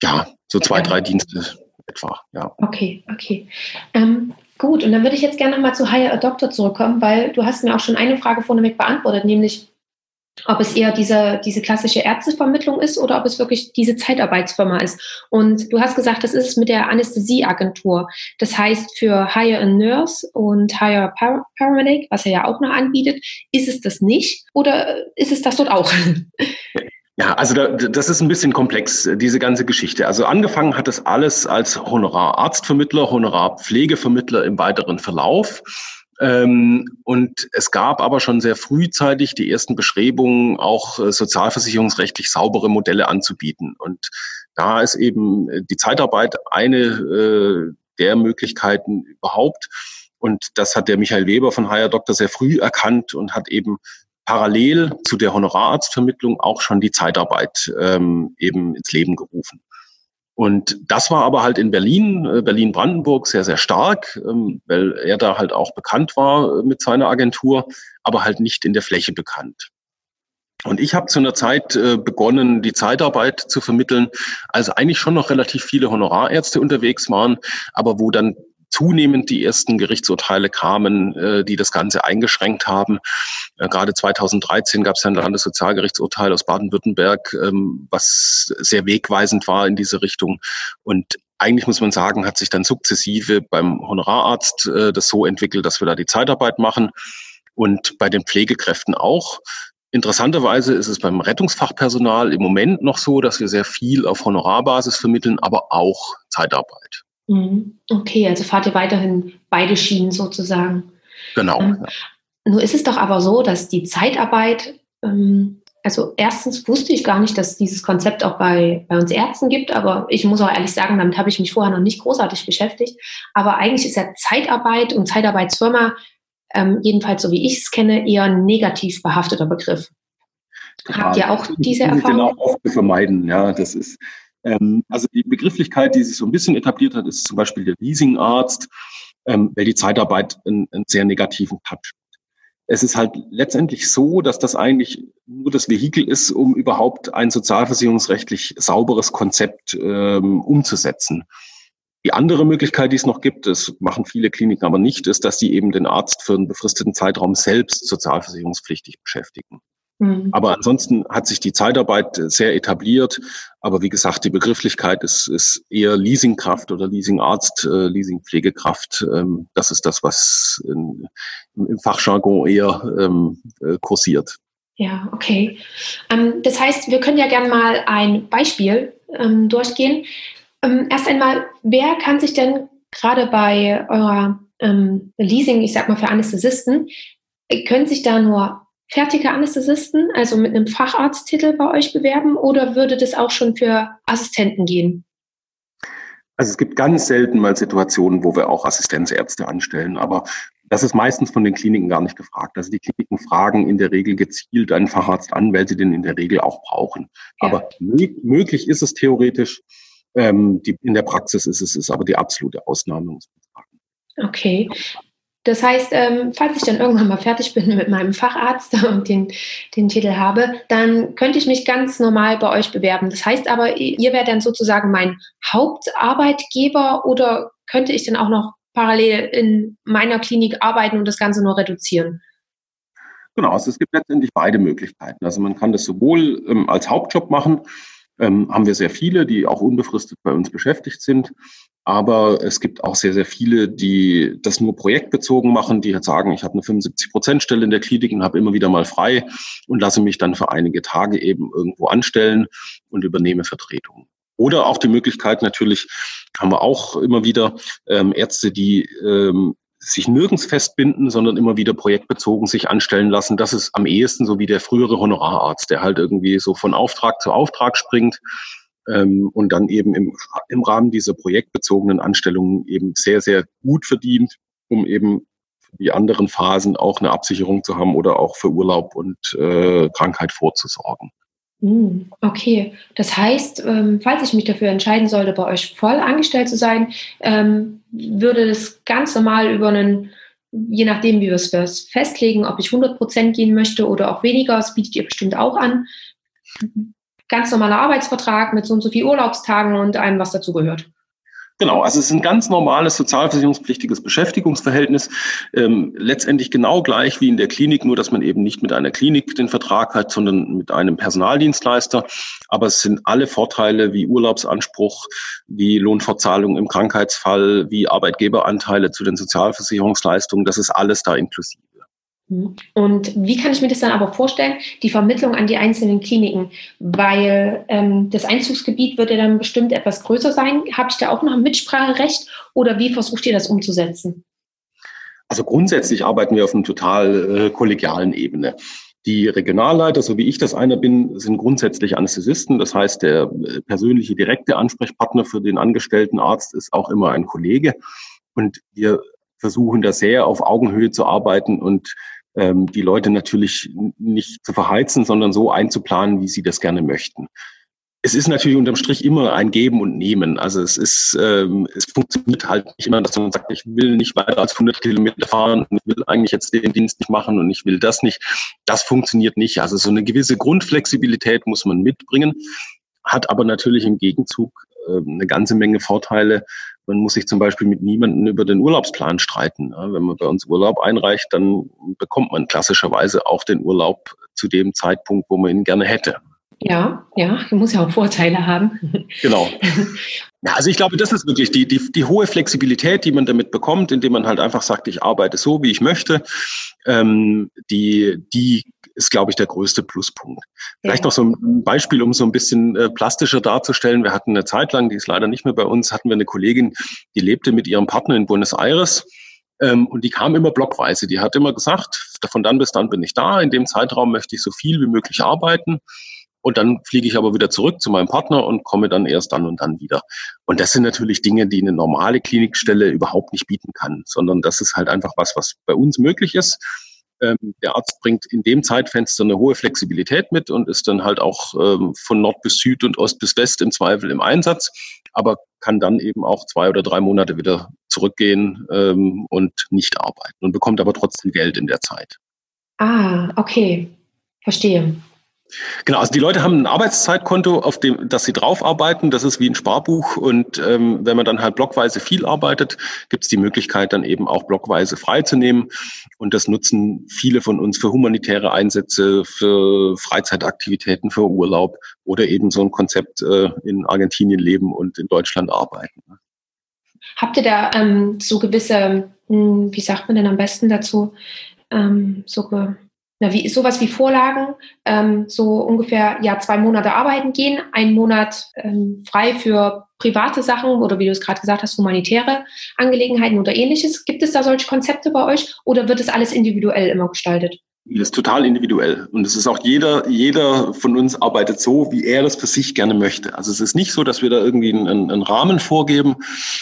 ja, so zwei, drei Dienste etwa, ja. Okay, okay. Ähm, gut, und dann würde ich jetzt gerne nochmal zu Hire a Doctor zurückkommen, weil du hast mir auch schon eine Frage vorneweg beantwortet, nämlich ob es eher diese, diese klassische Ärztevermittlung ist oder ob es wirklich diese Zeitarbeitsfirma ist. Und du hast gesagt, das ist mit der Anästhesieagentur. Das heißt, für Hire a Nurse und Hire a Paramedic, was er ja auch noch anbietet, ist es das nicht oder ist es das dort auch? Ja, also da, das ist ein bisschen komplex, diese ganze Geschichte. Also angefangen hat es alles als Honorararztvermittler, Honorarpflegevermittler im weiteren Verlauf. Ähm, und es gab aber schon sehr frühzeitig die ersten Bestrebungen, auch äh, sozialversicherungsrechtlich saubere Modelle anzubieten. Und da ist eben äh, die Zeitarbeit eine äh, der Möglichkeiten überhaupt. Und das hat der Michael Weber von Higher Doctor sehr früh erkannt und hat eben parallel zu der Honorararztvermittlung auch schon die Zeitarbeit ähm, eben ins Leben gerufen. Und das war aber halt in Berlin, äh, Berlin-Brandenburg sehr, sehr stark, ähm, weil er da halt auch bekannt war äh, mit seiner Agentur, aber halt nicht in der Fläche bekannt. Und ich habe zu einer Zeit äh, begonnen, die Zeitarbeit zu vermitteln, als eigentlich schon noch relativ viele Honorarärzte unterwegs waren, aber wo dann zunehmend die ersten Gerichtsurteile kamen, äh, die das Ganze eingeschränkt haben. Äh, gerade 2013 gab es ein Landessozialgerichtsurteil aus Baden-Württemberg, ähm, was sehr wegweisend war in diese Richtung. Und eigentlich muss man sagen, hat sich dann sukzessive beim Honorararzt äh, das so entwickelt, dass wir da die Zeitarbeit machen und bei den Pflegekräften auch. Interessanterweise ist es beim Rettungsfachpersonal im Moment noch so, dass wir sehr viel auf Honorarbasis vermitteln, aber auch Zeitarbeit. Mhm. Okay, also fahrt ihr weiterhin beide Schienen sozusagen. Genau. Ähm, ja. Nur ist es doch aber so, dass die Zeitarbeit, ähm, also erstens wusste ich gar nicht, dass dieses Konzept auch bei, bei uns Ärzten gibt, aber ich muss auch ehrlich sagen, damit habe ich mich vorher noch nicht großartig beschäftigt. Aber eigentlich ist ja Zeitarbeit und Zeitarbeitsfirma, ähm, jedenfalls so wie ich es kenne, eher ein negativ behafteter Begriff. Habt ihr auch diese Erfahrung? Genau, auch vermeiden, ja, das ist, ähm, also die Begrifflichkeit, die sich so ein bisschen etabliert hat, ist zum Beispiel der Leasingarzt, ähm, weil die Zeitarbeit einen, einen sehr negativen Touch hat. Es ist halt letztendlich so, dass das eigentlich nur das Vehikel ist, um überhaupt ein sozialversicherungsrechtlich sauberes Konzept ähm, umzusetzen. Die andere Möglichkeit, die es noch gibt, das machen viele Kliniken aber nicht, ist, dass sie eben den Arzt für einen befristeten Zeitraum selbst sozialversicherungspflichtig beschäftigen. Mhm. Aber ansonsten hat sich die Zeitarbeit sehr etabliert. Aber wie gesagt, die Begrifflichkeit ist, ist eher Leasingkraft oder Leasingarzt, äh, Leasingpflegekraft. Ähm, das ist das, was in, im Fachjargon eher ähm, äh, kursiert. Ja, okay. Ähm, das heißt, wir können ja gerne mal ein Beispiel durchgehen. Erst einmal, wer kann sich denn gerade bei eurer Leasing, ich sag mal für Anästhesisten, können sich da nur fertige Anästhesisten, also mit einem Facharzttitel bei euch bewerben oder würde das auch schon für Assistenten gehen? Also es gibt ganz selten mal Situationen, wo wir auch Assistenzärzte anstellen, aber das ist meistens von den Kliniken gar nicht gefragt. Also die Kliniken fragen in der Regel gezielt einen Facharzt an, weil sie den in der Regel auch brauchen. Ja. Aber möglich ist es theoretisch. Ähm, die, in der Praxis ist es ist aber die absolute Ausnahme, muss man sagen. Okay. Das heißt, ähm, falls ich dann irgendwann mal fertig bin mit meinem Facharzt und den, den Titel habe, dann könnte ich mich ganz normal bei euch bewerben. Das heißt aber, ihr wärt dann sozusagen mein Hauptarbeitgeber oder könnte ich dann auch noch parallel in meiner Klinik arbeiten und das Ganze nur reduzieren? Genau, also es gibt letztendlich beide Möglichkeiten. Also man kann das sowohl ähm, als Hauptjob machen, ähm, haben wir sehr viele, die auch unbefristet bei uns beschäftigt sind. Aber es gibt auch sehr, sehr viele, die das nur projektbezogen machen, die halt sagen, ich habe eine 75-Prozent-Stelle in der Klinik und habe immer wieder mal frei und lasse mich dann für einige Tage eben irgendwo anstellen und übernehme Vertretung. Oder auch die Möglichkeit natürlich, haben wir auch immer wieder ähm, Ärzte, die ähm, sich nirgends festbinden, sondern immer wieder projektbezogen sich anstellen lassen. Das ist am ehesten so wie der frühere Honorararzt, der halt irgendwie so von Auftrag zu Auftrag springt ähm, und dann eben im, im Rahmen dieser projektbezogenen Anstellungen eben sehr, sehr gut verdient, um eben die anderen Phasen auch eine Absicherung zu haben oder auch für Urlaub und äh, Krankheit vorzusorgen. Hm, okay, das heißt, ähm, falls ich mich dafür entscheiden sollte, bei euch voll angestellt zu sein, ähm, würde das ganz normal über einen, je nachdem, wie wir es festlegen, ob ich 100 Prozent gehen möchte oder auch weniger, das bietet ihr bestimmt auch an, ganz normaler Arbeitsvertrag mit so und so viel Urlaubstagen und allem, was dazugehört. Genau, also es ist ein ganz normales sozialversicherungspflichtiges Beschäftigungsverhältnis, ähm, letztendlich genau gleich wie in der Klinik, nur dass man eben nicht mit einer Klinik den Vertrag hat, sondern mit einem Personaldienstleister. Aber es sind alle Vorteile wie Urlaubsanspruch, wie Lohnfortzahlung im Krankheitsfall, wie Arbeitgeberanteile zu den Sozialversicherungsleistungen, das ist alles da inklusive. Mhm. Und wie kann ich mir das dann aber vorstellen, die Vermittlung an die einzelnen Kliniken? Weil ähm, das Einzugsgebiet wird ja dann bestimmt etwas größer sein. Habe ich da auch noch ein Mitspracherecht oder wie versucht ihr das umzusetzen? Also grundsätzlich arbeiten wir auf einer total äh, kollegialen Ebene. Die Regionalleiter, so wie ich das einer bin, sind grundsätzlich Anästhesisten. Das heißt, der äh, persönliche direkte Ansprechpartner für den angestellten Arzt ist auch immer ein Kollege. Und wir versuchen da sehr auf Augenhöhe zu arbeiten und ähm, die Leute natürlich nicht zu verheizen, sondern so einzuplanen, wie sie das gerne möchten. Es ist natürlich unterm Strich immer ein Geben und Nehmen. Also es ist, ähm, es funktioniert halt nicht immer, dass man sagt, ich will nicht weiter als 100 Kilometer fahren und ich will eigentlich jetzt den Dienst nicht machen und ich will das nicht. Das funktioniert nicht. Also so eine gewisse Grundflexibilität muss man mitbringen, hat aber natürlich im Gegenzug äh, eine ganze Menge Vorteile, man muss sich zum Beispiel mit niemandem über den Urlaubsplan streiten. Wenn man bei uns Urlaub einreicht, dann bekommt man klassischerweise auch den Urlaub zu dem Zeitpunkt, wo man ihn gerne hätte. Ja, ja, muss ja auch Vorteile haben. Genau. Ja, also ich glaube, das ist wirklich die, die, die hohe Flexibilität, die man damit bekommt, indem man halt einfach sagt, ich arbeite so, wie ich möchte. Ähm, die, die ist, glaube ich, der größte Pluspunkt. Vielleicht ja. noch so ein Beispiel, um so ein bisschen äh, plastischer darzustellen. Wir hatten eine Zeit lang, die ist leider nicht mehr bei uns, hatten wir eine Kollegin, die lebte mit ihrem Partner in Buenos Aires. Ähm, und die kam immer blockweise. Die hat immer gesagt, von dann bis dann bin ich da. In dem Zeitraum möchte ich so viel wie möglich arbeiten. Und dann fliege ich aber wieder zurück zu meinem Partner und komme dann erst dann und dann wieder. Und das sind natürlich Dinge, die eine normale Klinikstelle überhaupt nicht bieten kann, sondern das ist halt einfach was, was bei uns möglich ist. Ähm, der Arzt bringt in dem Zeitfenster eine hohe Flexibilität mit und ist dann halt auch ähm, von Nord bis Süd und Ost bis West im Zweifel im Einsatz, aber kann dann eben auch zwei oder drei Monate wieder zurückgehen ähm, und nicht arbeiten und bekommt aber trotzdem Geld in der Zeit. Ah, okay. Verstehe. Genau, also die Leute haben ein Arbeitszeitkonto, auf dem, dass sie drauf arbeiten. Das ist wie ein Sparbuch. Und ähm, wenn man dann halt blockweise viel arbeitet, gibt es die Möglichkeit, dann eben auch blockweise freizunehmen. Und das nutzen viele von uns für humanitäre Einsätze, für Freizeitaktivitäten, für Urlaub oder eben so ein Konzept äh, in Argentinien leben und in Deutschland arbeiten. Habt ihr da ähm, so gewisse, hm, wie sagt man denn am besten dazu, ähm, so na, wie, sowas wie Vorlagen, ähm, so ungefähr ja zwei Monate arbeiten gehen, einen Monat ähm, frei für private Sachen oder wie du es gerade gesagt hast, humanitäre Angelegenheiten oder ähnliches. Gibt es da solche Konzepte bei euch oder wird es alles individuell immer gestaltet? Das ist total individuell. Und es ist auch jeder, jeder von uns arbeitet so, wie er das für sich gerne möchte. Also es ist nicht so, dass wir da irgendwie einen, einen Rahmen vorgeben,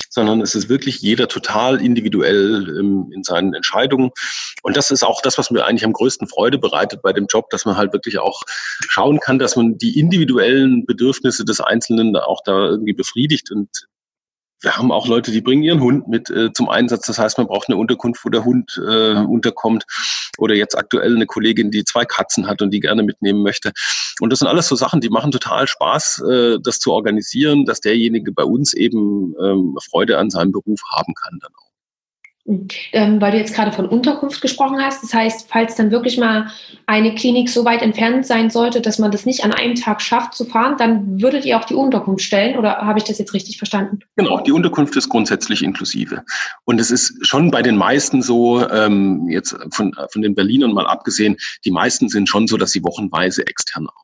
sondern es ist wirklich jeder total individuell ähm, in seinen Entscheidungen. Und das ist auch das, was mir eigentlich am größten Freude bereitet bei dem Job, dass man halt wirklich auch schauen kann, dass man die individuellen Bedürfnisse des Einzelnen auch da irgendwie befriedigt und wir haben auch Leute, die bringen ihren Hund mit äh, zum Einsatz. Das heißt, man braucht eine Unterkunft, wo der Hund äh, unterkommt. Oder jetzt aktuell eine Kollegin, die zwei Katzen hat und die gerne mitnehmen möchte. Und das sind alles so Sachen, die machen total Spaß, äh, das zu organisieren, dass derjenige bei uns eben ähm, Freude an seinem Beruf haben kann dann auch. Ähm, weil du jetzt gerade von Unterkunft gesprochen hast. Das heißt, falls dann wirklich mal eine Klinik so weit entfernt sein sollte, dass man das nicht an einem Tag schafft zu fahren, dann würdet ihr auch die Unterkunft stellen oder habe ich das jetzt richtig verstanden? Genau, die Unterkunft ist grundsätzlich inklusive. Und es ist schon bei den meisten so, ähm, jetzt von, von den Berlinern mal abgesehen, die meisten sind schon so, dass sie wochenweise extern arbeiten.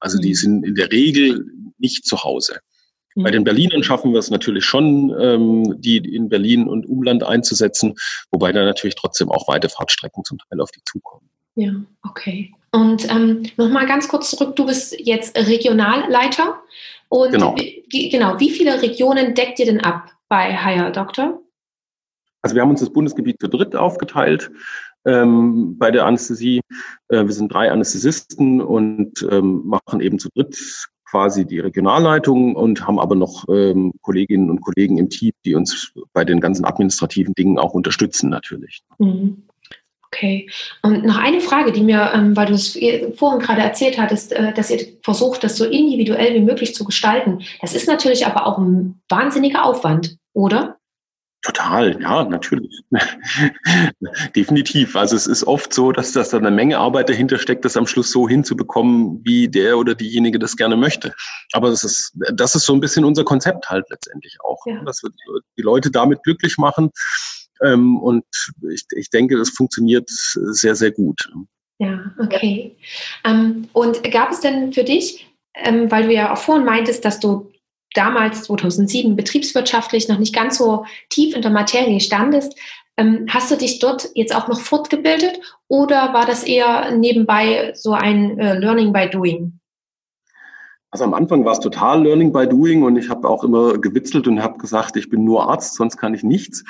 Also die mhm. sind in der Regel nicht zu Hause. Bei den Berlinern schaffen wir es natürlich schon, ähm, die in Berlin und Umland einzusetzen, wobei da natürlich trotzdem auch weite Fahrtstrecken zum Teil auf die zukommen. Ja, okay. Und ähm, nochmal ganz kurz zurück, du bist jetzt Regionalleiter. Und genau. Wie, genau, wie viele Regionen deckt ihr denn ab bei Higher Doctor? Also wir haben uns das Bundesgebiet für dritt aufgeteilt ähm, bei der Anästhesie. Äh, wir sind drei Anästhesisten und ähm, machen eben zu dritt quasi die Regionalleitung und haben aber noch ähm, Kolleginnen und Kollegen im Team, die uns bei den ganzen administrativen Dingen auch unterstützen natürlich. Mhm. Okay. Und noch eine Frage, die mir, ähm, weil du es vorhin gerade erzählt hattest, äh, dass ihr versucht, das so individuell wie möglich zu gestalten. Das ist natürlich aber auch ein wahnsinniger Aufwand, oder? Total, ja, natürlich. Definitiv. Also es ist oft so, dass, dass da eine Menge Arbeit dahinter steckt, das am Schluss so hinzubekommen, wie der oder diejenige das gerne möchte. Aber das ist, das ist so ein bisschen unser Konzept halt letztendlich auch. Ja. Dass wir die Leute damit glücklich machen, Ähm, und ich, ich denke, das funktioniert sehr, sehr gut. Ja, okay. Ähm, und gab es denn für dich, ähm, weil du ja auch vorhin meintest, dass du damals 2007 betriebswirtschaftlich noch nicht ganz so tief in der Materie standest, ähm, hast du dich dort jetzt auch noch fortgebildet oder war das eher nebenbei so ein äh, Learning by Doing? Also am Anfang war es total Learning by Doing und ich habe auch immer gewitzelt und habe gesagt, ich bin nur Arzt, sonst kann ich nichts.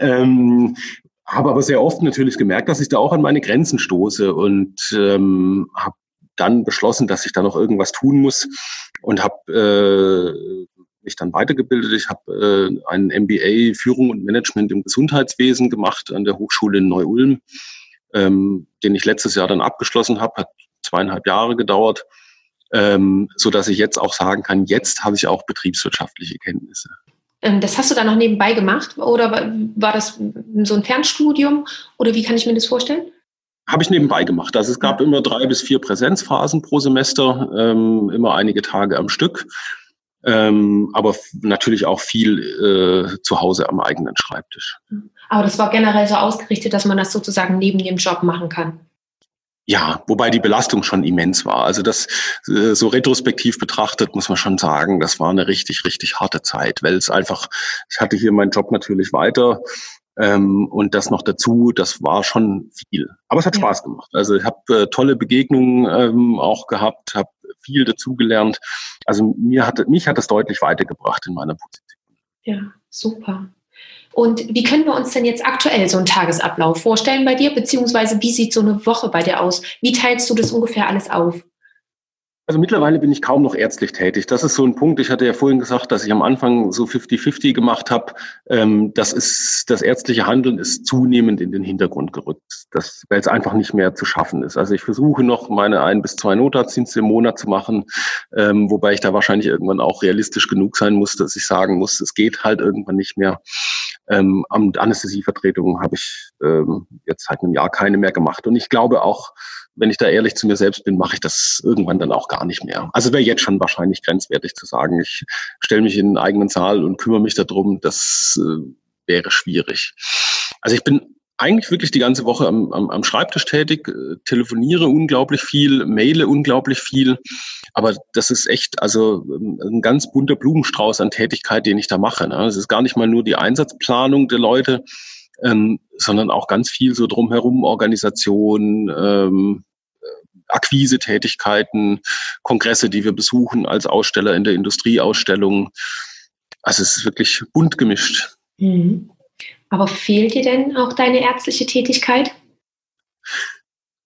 Ähm, habe aber sehr oft natürlich gemerkt, dass ich da auch an meine Grenzen stoße und ähm, habe dann beschlossen, dass ich da noch irgendwas tun muss und habe äh, mich dann weitergebildet. Ich habe äh, einen MBA Führung und Management im Gesundheitswesen gemacht an der Hochschule in Neu-Ulm, ähm, den ich letztes Jahr dann abgeschlossen habe. Hat zweieinhalb Jahre gedauert, ähm, so dass ich jetzt auch sagen kann, jetzt habe ich auch betriebswirtschaftliche Kenntnisse. Ähm, das hast du dann noch nebenbei gemacht oder war das so ein Fernstudium oder wie kann ich mir das vorstellen? Habe ich nebenbei gemacht. Also es gab immer drei bis vier Präsenzphasen pro Semester, ähm, immer einige Tage am Stück, ähm, aber natürlich auch viel äh, zu Hause am eigenen Schreibtisch. Aber das war generell so ausgerichtet, dass man das sozusagen neben dem Job machen kann. Ja, wobei die Belastung schon immens war. Also das äh, so retrospektiv betrachtet muss man schon sagen, das war eine richtig, richtig harte Zeit, weil es einfach, ich hatte hier meinen Job natürlich weiter ähm, und das noch dazu, das war schon viel. Aber es hat ja. Spaß gemacht. Also ich habe äh, tolle Begegnungen ähm, auch gehabt, habe viel dazugelernt. Also mir hat, mich hat das deutlich weitergebracht in meiner Position. Ja, super. Und wie können wir uns denn jetzt aktuell so einen Tagesablauf vorstellen bei dir, beziehungsweise wie sieht so eine Woche bei dir aus? Wie teilst du das ungefähr alles auf? Also mittlerweile bin ich kaum noch ärztlich tätig. Das ist so ein Punkt. Ich hatte ja vorhin gesagt, dass ich am Anfang so 50-50 gemacht habe. Ähm, das ist das ärztliche Handeln ist zunehmend in den Hintergrund gerückt, das, weil es einfach nicht mehr zu schaffen ist. Also ich versuche noch meine ein bis zwei Notarztdienste im Monat zu machen, ähm, wobei ich da wahrscheinlich irgendwann auch realistisch genug sein muss, dass ich sagen muss, es geht halt irgendwann nicht mehr. Ähm, Anästhesievertretungen habe ich ähm, jetzt seit einem Jahr keine mehr gemacht. Und ich glaube auch, wenn ich da ehrlich zu mir selbst bin, mache ich das irgendwann dann auch gar nicht mehr. Also wäre jetzt schon wahrscheinlich grenzwertig zu sagen, ich stelle mich in einen eigenen Saal und kümmere mich darum, das äh, wäre schwierig. Also ich bin eigentlich wirklich die ganze Woche am, am, am Schreibtisch tätig, äh, telefoniere unglaublich viel, maile unglaublich viel. Aber das ist echt also ähm, ein ganz bunter Blumenstrauß an Tätigkeit, den ich da mache. Ne? Es ist gar nicht mal nur die Einsatzplanung der Leute, ähm, sondern auch ganz viel so drumherum, Organisation, ähm, Akquise-Tätigkeiten, Kongresse, die wir besuchen als Aussteller in der Industrieausstellung. Also es ist wirklich bunt gemischt. Mhm. Aber fehlt dir denn auch deine ärztliche Tätigkeit?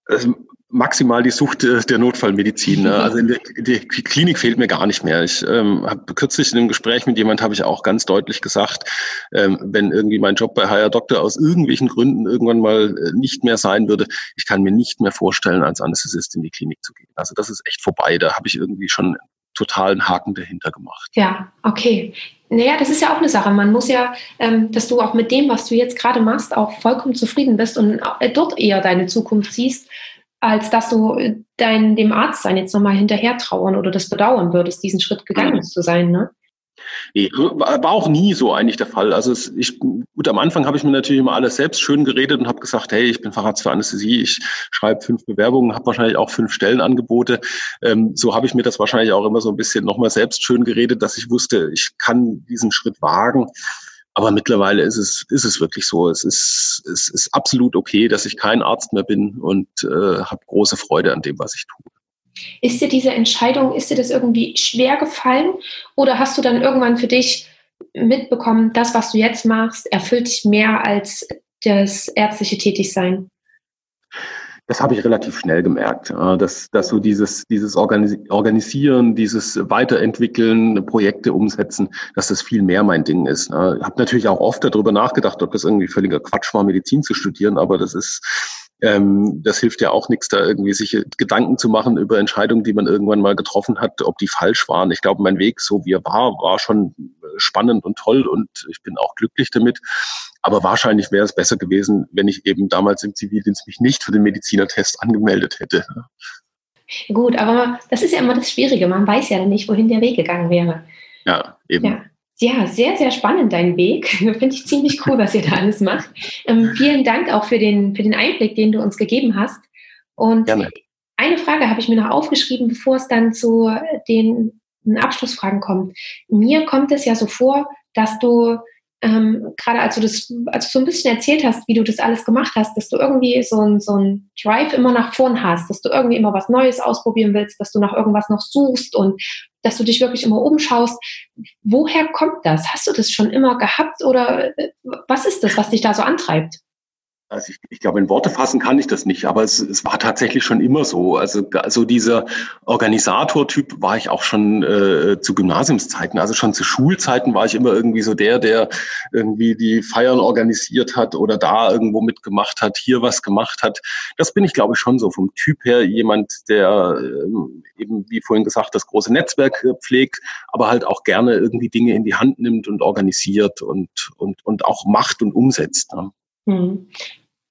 Also maximal die Sucht der Notfallmedizin. Ne? Also in der, die Klinik fehlt mir gar nicht mehr. Ich ähm, habe kürzlich in einem Gespräch mit jemand habe ich auch ganz deutlich gesagt, ähm, wenn irgendwie mein Job bei Higher Doctor aus irgendwelchen Gründen irgendwann mal äh, nicht mehr sein würde, ich kann mir nicht mehr vorstellen, als Anästhesist in die Klinik zu gehen. Also das ist echt vorbei. Da habe ich irgendwie schon totalen Haken dahinter gemacht. Ja, okay. Naja, das ist ja auch eine Sache. Man muss ja, ähm, dass du auch mit dem, was du jetzt gerade machst, auch vollkommen zufrieden bist und äh, dort eher deine Zukunft siehst als dass du äh, dein, dem Arzt sein jetzt nochmal hinterher trauern oder das bedauern würdest, diesen Schritt gegangen mhm. zu sein, ne? Nee, war auch nie so eigentlich der Fall. Also es, ich, gut, am Anfang habe ich mir natürlich immer alles selbst schön geredet und habe gesagt, hey, ich bin Facharzt für Anästhesie, ich schreibe fünf Bewerbungen, habe wahrscheinlich auch fünf Stellenangebote. Ähm, so habe ich mir das wahrscheinlich auch immer so ein bisschen nochmal selbst schön geredet, dass ich wusste, ich kann diesen Schritt wagen. Aber mittlerweile ist es, ist es wirklich so. Es ist, es ist absolut okay, dass ich kein Arzt mehr bin und äh, habe große Freude an dem, was ich tue. Ist dir diese Entscheidung, ist dir das irgendwie schwer gefallen oder hast du dann irgendwann für dich mitbekommen, das, was du jetzt machst, erfüllt dich mehr als das ärztliche Tätigsein? Das habe ich relativ schnell gemerkt, dass, dass so dieses, dieses Organisieren, dieses Weiterentwickeln, Projekte umsetzen, dass das viel mehr mein Ding ist. Ich habe natürlich auch oft darüber nachgedacht, ob das irgendwie völliger Quatsch war, Medizin zu studieren, aber das ist ähm, das hilft ja auch nichts, da irgendwie sich Gedanken zu machen über Entscheidungen, die man irgendwann mal getroffen hat, ob die falsch waren. Ich glaube, mein Weg, so wie er war, war schon spannend und toll und ich bin auch glücklich damit. Aber wahrscheinlich wäre es besser gewesen, wenn ich eben damals im Zivildienst mich nicht für den Medizinertest angemeldet hätte. Gut, aber das ist ja immer das Schwierige. Man weiß ja nicht, wohin der Weg gegangen wäre. Ja, eben. Ja. Ja, sehr, sehr spannend dein Weg. Finde ich ziemlich cool, was ihr da alles macht. Ähm, vielen Dank auch für den, für den Einblick, den du uns gegeben hast. Und Gerne. eine Frage habe ich mir noch aufgeschrieben, bevor es dann zu den Abschlussfragen kommt. Mir kommt es ja so vor, dass du ähm, gerade als du das, als du so ein bisschen erzählt hast, wie du das alles gemacht hast, dass du irgendwie so ein, so ein Drive immer nach vorn hast, dass du irgendwie immer was Neues ausprobieren willst, dass du nach irgendwas noch suchst und dass du dich wirklich immer umschaust. Woher kommt das? Hast du das schon immer gehabt oder äh, was ist das, was dich da so antreibt? Also ich, ich glaube, in Worte fassen kann ich das nicht, aber es, es war tatsächlich schon immer so. Also, also dieser Organisator-Typ war ich auch schon äh, zu Gymnasiumszeiten. Also schon zu Schulzeiten war ich immer irgendwie so der, der irgendwie die Feiern organisiert hat oder da irgendwo mitgemacht hat, hier was gemacht hat. Das bin ich, glaube ich, schon so vom Typ her jemand, der äh, eben, wie vorhin gesagt, das große Netzwerk äh, pflegt, aber halt auch gerne irgendwie Dinge in die Hand nimmt und organisiert und, und, und auch macht und umsetzt. Ne? Hm.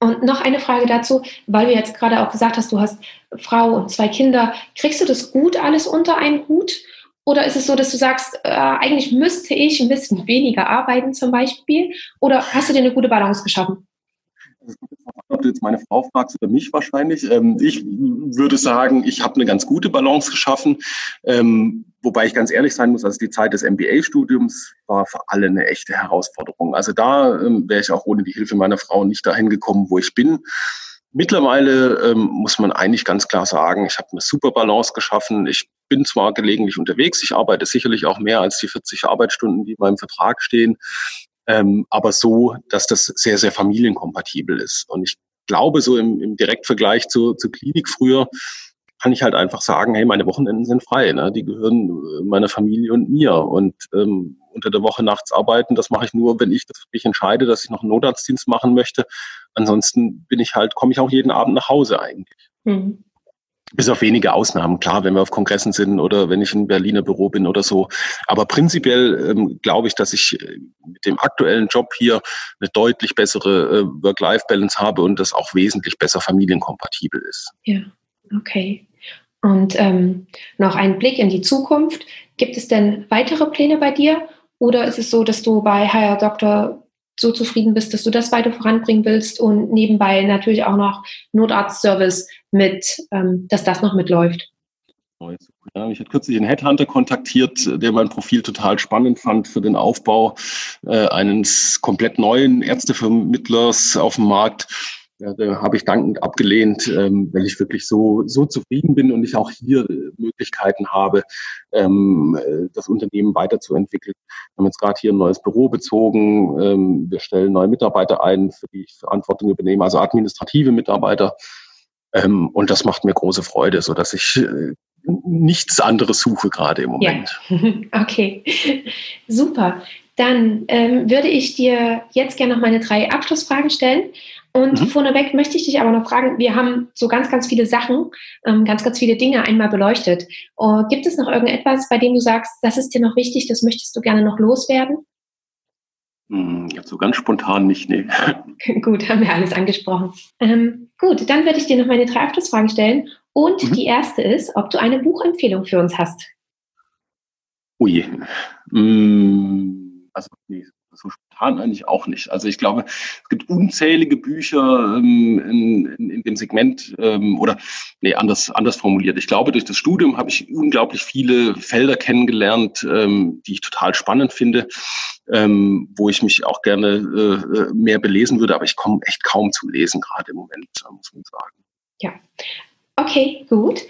Und noch eine Frage dazu, weil du jetzt gerade auch gesagt hast, du hast Frau und zwei Kinder. Kriegst du das gut alles unter einen Hut? Oder ist es so, dass du sagst, äh, eigentlich müsste ich ein bisschen weniger arbeiten zum Beispiel? Oder hast du dir eine gute Balance geschaffen? Ob du jetzt meine Frau fragst oder mich wahrscheinlich. Ähm, ich würde sagen, ich habe eine ganz gute Balance geschaffen. Ähm, wobei ich ganz ehrlich sein muss, also die Zeit des MBA-Studiums war für alle eine echte Herausforderung. Also da ähm, wäre ich auch ohne die Hilfe meiner Frau nicht dahin gekommen, wo ich bin. Mittlerweile ähm, muss man eigentlich ganz klar sagen, ich habe eine super Balance geschaffen. Ich bin zwar gelegentlich unterwegs, ich arbeite sicherlich auch mehr als die 40 Arbeitsstunden, die in meinem Vertrag stehen, ähm, aber so, dass das sehr, sehr familienkompatibel ist. Und ich glaube, so im, im Direktvergleich zu, zur Klinik früher, kann ich halt einfach sagen, hey, meine Wochenenden sind frei, ne? die gehören äh, meiner Familie und mir. Und ähm, unter der Woche nachts arbeiten, das mache ich nur, wenn ich das mich entscheide, dass ich noch einen Notarztdienst machen möchte. Ansonsten bin ich halt, komme ich auch jeden Abend nach Hause eigentlich. Mhm. Bis auf wenige Ausnahmen, klar, wenn wir auf Kongressen sind oder wenn ich im Berliner Büro bin oder so. Aber prinzipiell ähm, glaube ich, dass ich äh, mit dem aktuellen Job hier eine deutlich bessere äh, Work-Life-Balance habe und das auch wesentlich besser familienkompatibel ist. Ja, okay. Und ähm, noch ein Blick in die Zukunft. Gibt es denn weitere Pläne bei dir? Oder ist es so, dass du bei Higher Doctor so zufrieden bist, dass du das weiter voranbringen willst und nebenbei natürlich auch noch Notarztservice mit, ähm, dass das noch mitläuft? Ja, ich hatte kürzlich einen Headhunter kontaktiert, der mein Profil total spannend fand für den Aufbau äh, eines komplett neuen Ärztevermittlers auf dem Markt. Ja, da habe ich dankend abgelehnt, ähm, weil ich wirklich so, so zufrieden bin und ich auch hier äh, Möglichkeiten habe, ähm, äh, das Unternehmen weiterzuentwickeln. Wir haben jetzt gerade hier ein neues Büro bezogen. Ähm, wir stellen neue Mitarbeiter ein, für die ich Verantwortung übernehme, also administrative Mitarbeiter. Ähm, und das macht mir große Freude, so dass ich äh, nichts anderes suche gerade im Moment. Ja. Okay, super. Dann ähm, würde ich dir jetzt gerne noch meine drei Abschlussfragen stellen. Und mhm. vorneweg möchte ich dich aber noch fragen, wir haben so ganz, ganz viele Sachen, ähm, ganz, ganz viele Dinge einmal beleuchtet. Uh, gibt es noch irgendetwas, bei dem du sagst, das ist dir noch wichtig, das möchtest du gerne noch loswerden? Hm, so ganz spontan nicht, nee. gut, haben wir alles angesprochen. Ähm, gut, dann würde ich dir noch meine drei Abschlussfragen stellen. Und mhm. die erste ist, ob du eine Buchempfehlung für uns hast. Ui. Hm, also, nee, so spontan eigentlich auch nicht. Also ich glaube, es gibt unzählige Bücher ähm, in, in, in, dem Segment ähm, oder nee, anders, anders formuliert. Ich glaube, durch das Studium habe ich unglaublich viele Felder kennengelernt, ähm, die ich total spannend finde, ähm, wo ich mich auch gerne äh, äh mehr belesen würde, aber ich komme echt kaum zum Lesen gerade im Moment, muss man sagen. Ja. Okay, gut.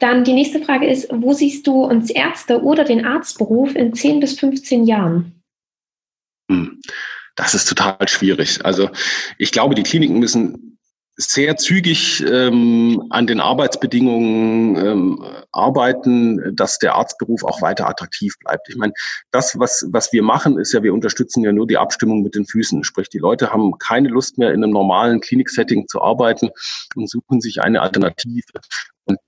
Dann die nächste Frage ist, wo siehst du uns Ärzte oder den Arztberuf in 10 bis 15 Jahren? Hm. Das ist total schwierig. Also ich glaube, die Kliniken müssen sehr zügig ähm, an den Arbeitsbedingungen ähm, arbeiten, dass der Arztberuf auch weiter attraktiv bleibt. Ich meine, das, was, was wir machen, ist ja, wir unterstützen ja nur die Abstimmung mit den Füßen. Sprich, die Leute haben keine Lust mehr, in einem normalen Kliniksetting zu arbeiten und suchen sich eine Alternative. Und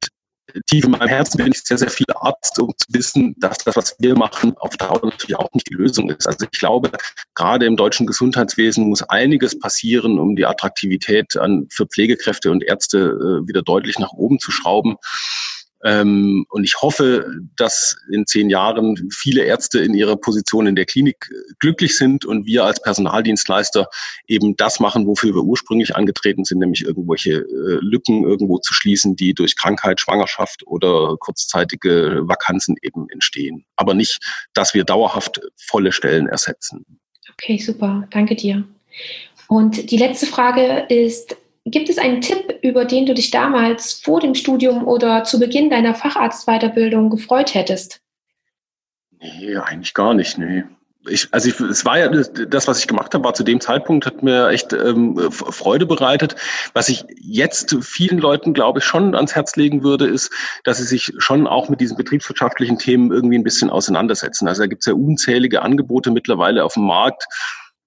tief in meinem Herzen bin ich sehr, sehr viel Arzt, um zu wissen, dass das, was wir machen, auf Dauer natürlich auch nicht die Lösung ist. Also ich glaube, gerade im deutschen Gesundheitswesen muss einiges passieren, um die Attraktivität an, für Pflegekräfte und Ärzte äh, wieder deutlich nach oben zu schrauben. Ähm, und ich hoffe, dass in zehn Jahren viele Ärzte in ihrer Position in der Klinik äh, glücklich sind und wir als Personaldienstleister eben das machen, wofür wir ursprünglich angetreten sind, nämlich irgendwelche äh, Lücken irgendwo zu schließen, die durch Krankheit, Schwangerschaft oder kurzzeitige Vakanzen eben entstehen. Aber nicht, dass wir dauerhaft volle Stellen ersetzen. Okay, super. Danke dir. Und die letzte Frage ist, Gibt es einen Tipp, über den du dich damals vor dem Studium oder zu Beginn deiner Facharztweiterbildung gefreut hättest? Nee, eigentlich gar nicht, nee. Ich, also ich, es war ja das, was ich gemacht habe, war zu dem Zeitpunkt, hat mir echt ähm, Freude bereitet. Was ich jetzt vielen Leuten, glaube ich, schon ans Herz legen würde, ist, dass sie sich schon auch mit diesen betriebswirtschaftlichen Themen irgendwie ein bisschen auseinandersetzen. Also da gibt es ja unzählige Angebote mittlerweile auf dem Markt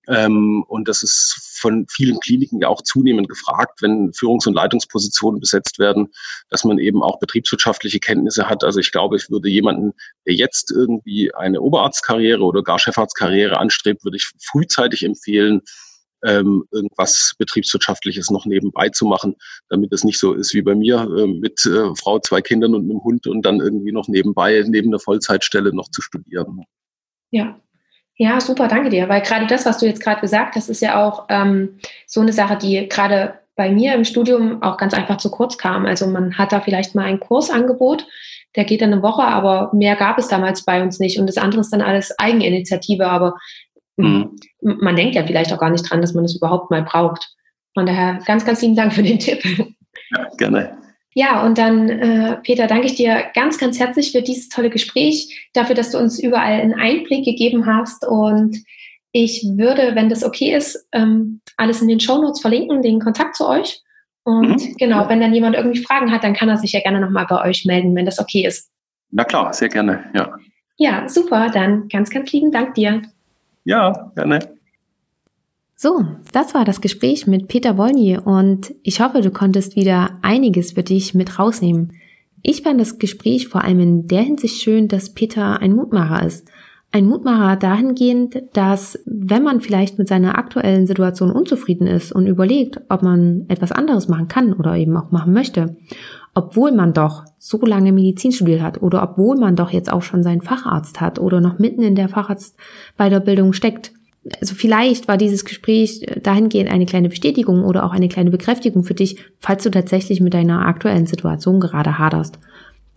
ähm, und das ist von vielen Kliniken ja auch zunehmend gefragt, wenn Führungs- und Leitungspositionen besetzt werden, dass man eben auch betriebswirtschaftliche Kenntnisse hat. Also ich glaube, ich würde jemanden, der jetzt irgendwie eine Oberarztkarriere oder gar Chefarztkarriere anstrebt, würde ich frühzeitig empfehlen, ähm, irgendwas Betriebswirtschaftliches noch nebenbei zu machen, damit es nicht so ist wie bei mir äh, mit äh, Frau, zwei Kindern und einem Hund und dann irgendwie noch nebenbei, neben der Vollzeitstelle noch zu studieren. Ja, ja, super, danke dir. Weil gerade das, was du jetzt gerade gesagt hast, ist ja auch ähm, so eine Sache, die gerade bei mir im Studium auch ganz einfach zu kurz kam. Also man hat da vielleicht mal ein Kursangebot, der geht dann eine Woche, aber mehr gab es damals bei uns nicht. Und das andere ist dann alles Eigeninitiative, aber mhm. man denkt ja vielleicht auch gar nicht dran, dass man es das überhaupt mal braucht. Von daher ganz, ganz lieben Dank für den Tipp. Ja, gerne. Ja, und dann, äh, Peter, danke ich dir ganz, ganz herzlich für dieses tolle Gespräch, dafür, dass du uns überall einen Einblick gegeben hast. Und ich würde, wenn das okay ist, ähm, alles in den Shownotes verlinken, den Kontakt zu euch. Und mhm. genau, wenn dann jemand irgendwie Fragen hat, dann kann er sich ja gerne nochmal bei euch melden, wenn das okay ist. Na klar, sehr gerne, ja. Ja, super. Dann ganz, ganz lieben Dank dir. Ja, gerne. So, das war das Gespräch mit Peter Wolny und ich hoffe, du konntest wieder einiges für dich mit rausnehmen. Ich fand das Gespräch vor allem in der Hinsicht schön, dass Peter ein Mutmacher ist. Ein Mutmacher dahingehend, dass wenn man vielleicht mit seiner aktuellen Situation unzufrieden ist und überlegt, ob man etwas anderes machen kann oder eben auch machen möchte, obwohl man doch so lange Medizin studiert hat oder obwohl man doch jetzt auch schon seinen Facharzt hat oder noch mitten in der Facharzt bei der Bildung steckt, also vielleicht war dieses Gespräch dahingehend eine kleine Bestätigung oder auch eine kleine Bekräftigung für dich, falls du tatsächlich mit deiner aktuellen Situation gerade haderst.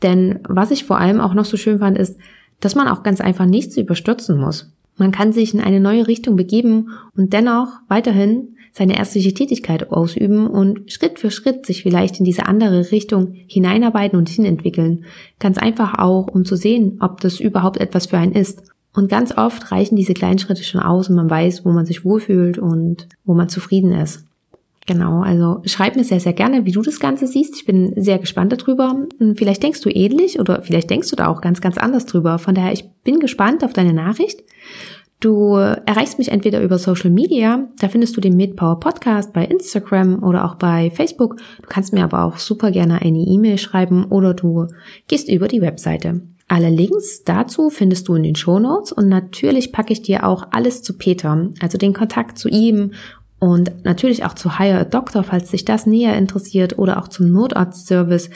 Denn was ich vor allem auch noch so schön fand, ist, dass man auch ganz einfach nichts überstürzen muss. Man kann sich in eine neue Richtung begeben und dennoch weiterhin seine ärztliche Tätigkeit ausüben und Schritt für Schritt sich vielleicht in diese andere Richtung hineinarbeiten und hinentwickeln. Ganz einfach auch, um zu sehen, ob das überhaupt etwas für einen ist. Und ganz oft reichen diese kleinen Schritte schon aus und man weiß, wo man sich wohlfühlt und wo man zufrieden ist. Genau, also schreib mir sehr, sehr gerne, wie du das Ganze siehst. Ich bin sehr gespannt darüber. Vielleicht denkst du ähnlich oder vielleicht denkst du da auch ganz, ganz anders drüber. Von daher, ich bin gespannt auf deine Nachricht. Du erreichst mich entweder über Social Media, da findest du den MedPower Podcast bei Instagram oder auch bei Facebook. Du kannst mir aber auch super gerne eine E-Mail schreiben oder du gehst über die Webseite. Alle Links dazu findest du in den Shownotes und natürlich packe ich dir auch alles zu Peter, also den Kontakt zu ihm und natürlich auch zu Hire a Doctor, falls dich das näher interessiert oder auch zum Notarztservice.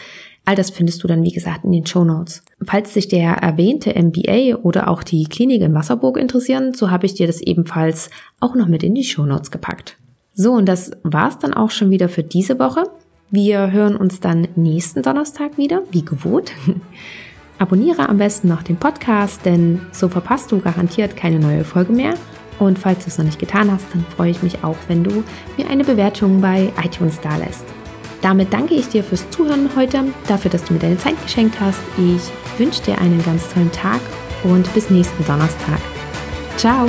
All das findest du dann, wie gesagt, in den Shownotes. Falls dich der erwähnte MBA oder auch die Klinik in Wasserburg interessieren, so habe ich dir das ebenfalls auch noch mit in die Shownotes gepackt. So, und das war's dann auch schon wieder für diese Woche. Wir hören uns dann nächsten Donnerstag wieder, wie gewohnt. Abonniere am besten noch den Podcast, denn so verpasst du garantiert keine neue Folge mehr. Und falls du es noch nicht getan hast, dann freue ich mich auch, wenn du mir eine Bewertung bei iTunes dalässt. Damit danke ich dir fürs Zuhören heute, dafür, dass du mir deine Zeit geschenkt hast. Ich wünsche dir einen ganz tollen Tag und bis nächsten Donnerstag. Ciao!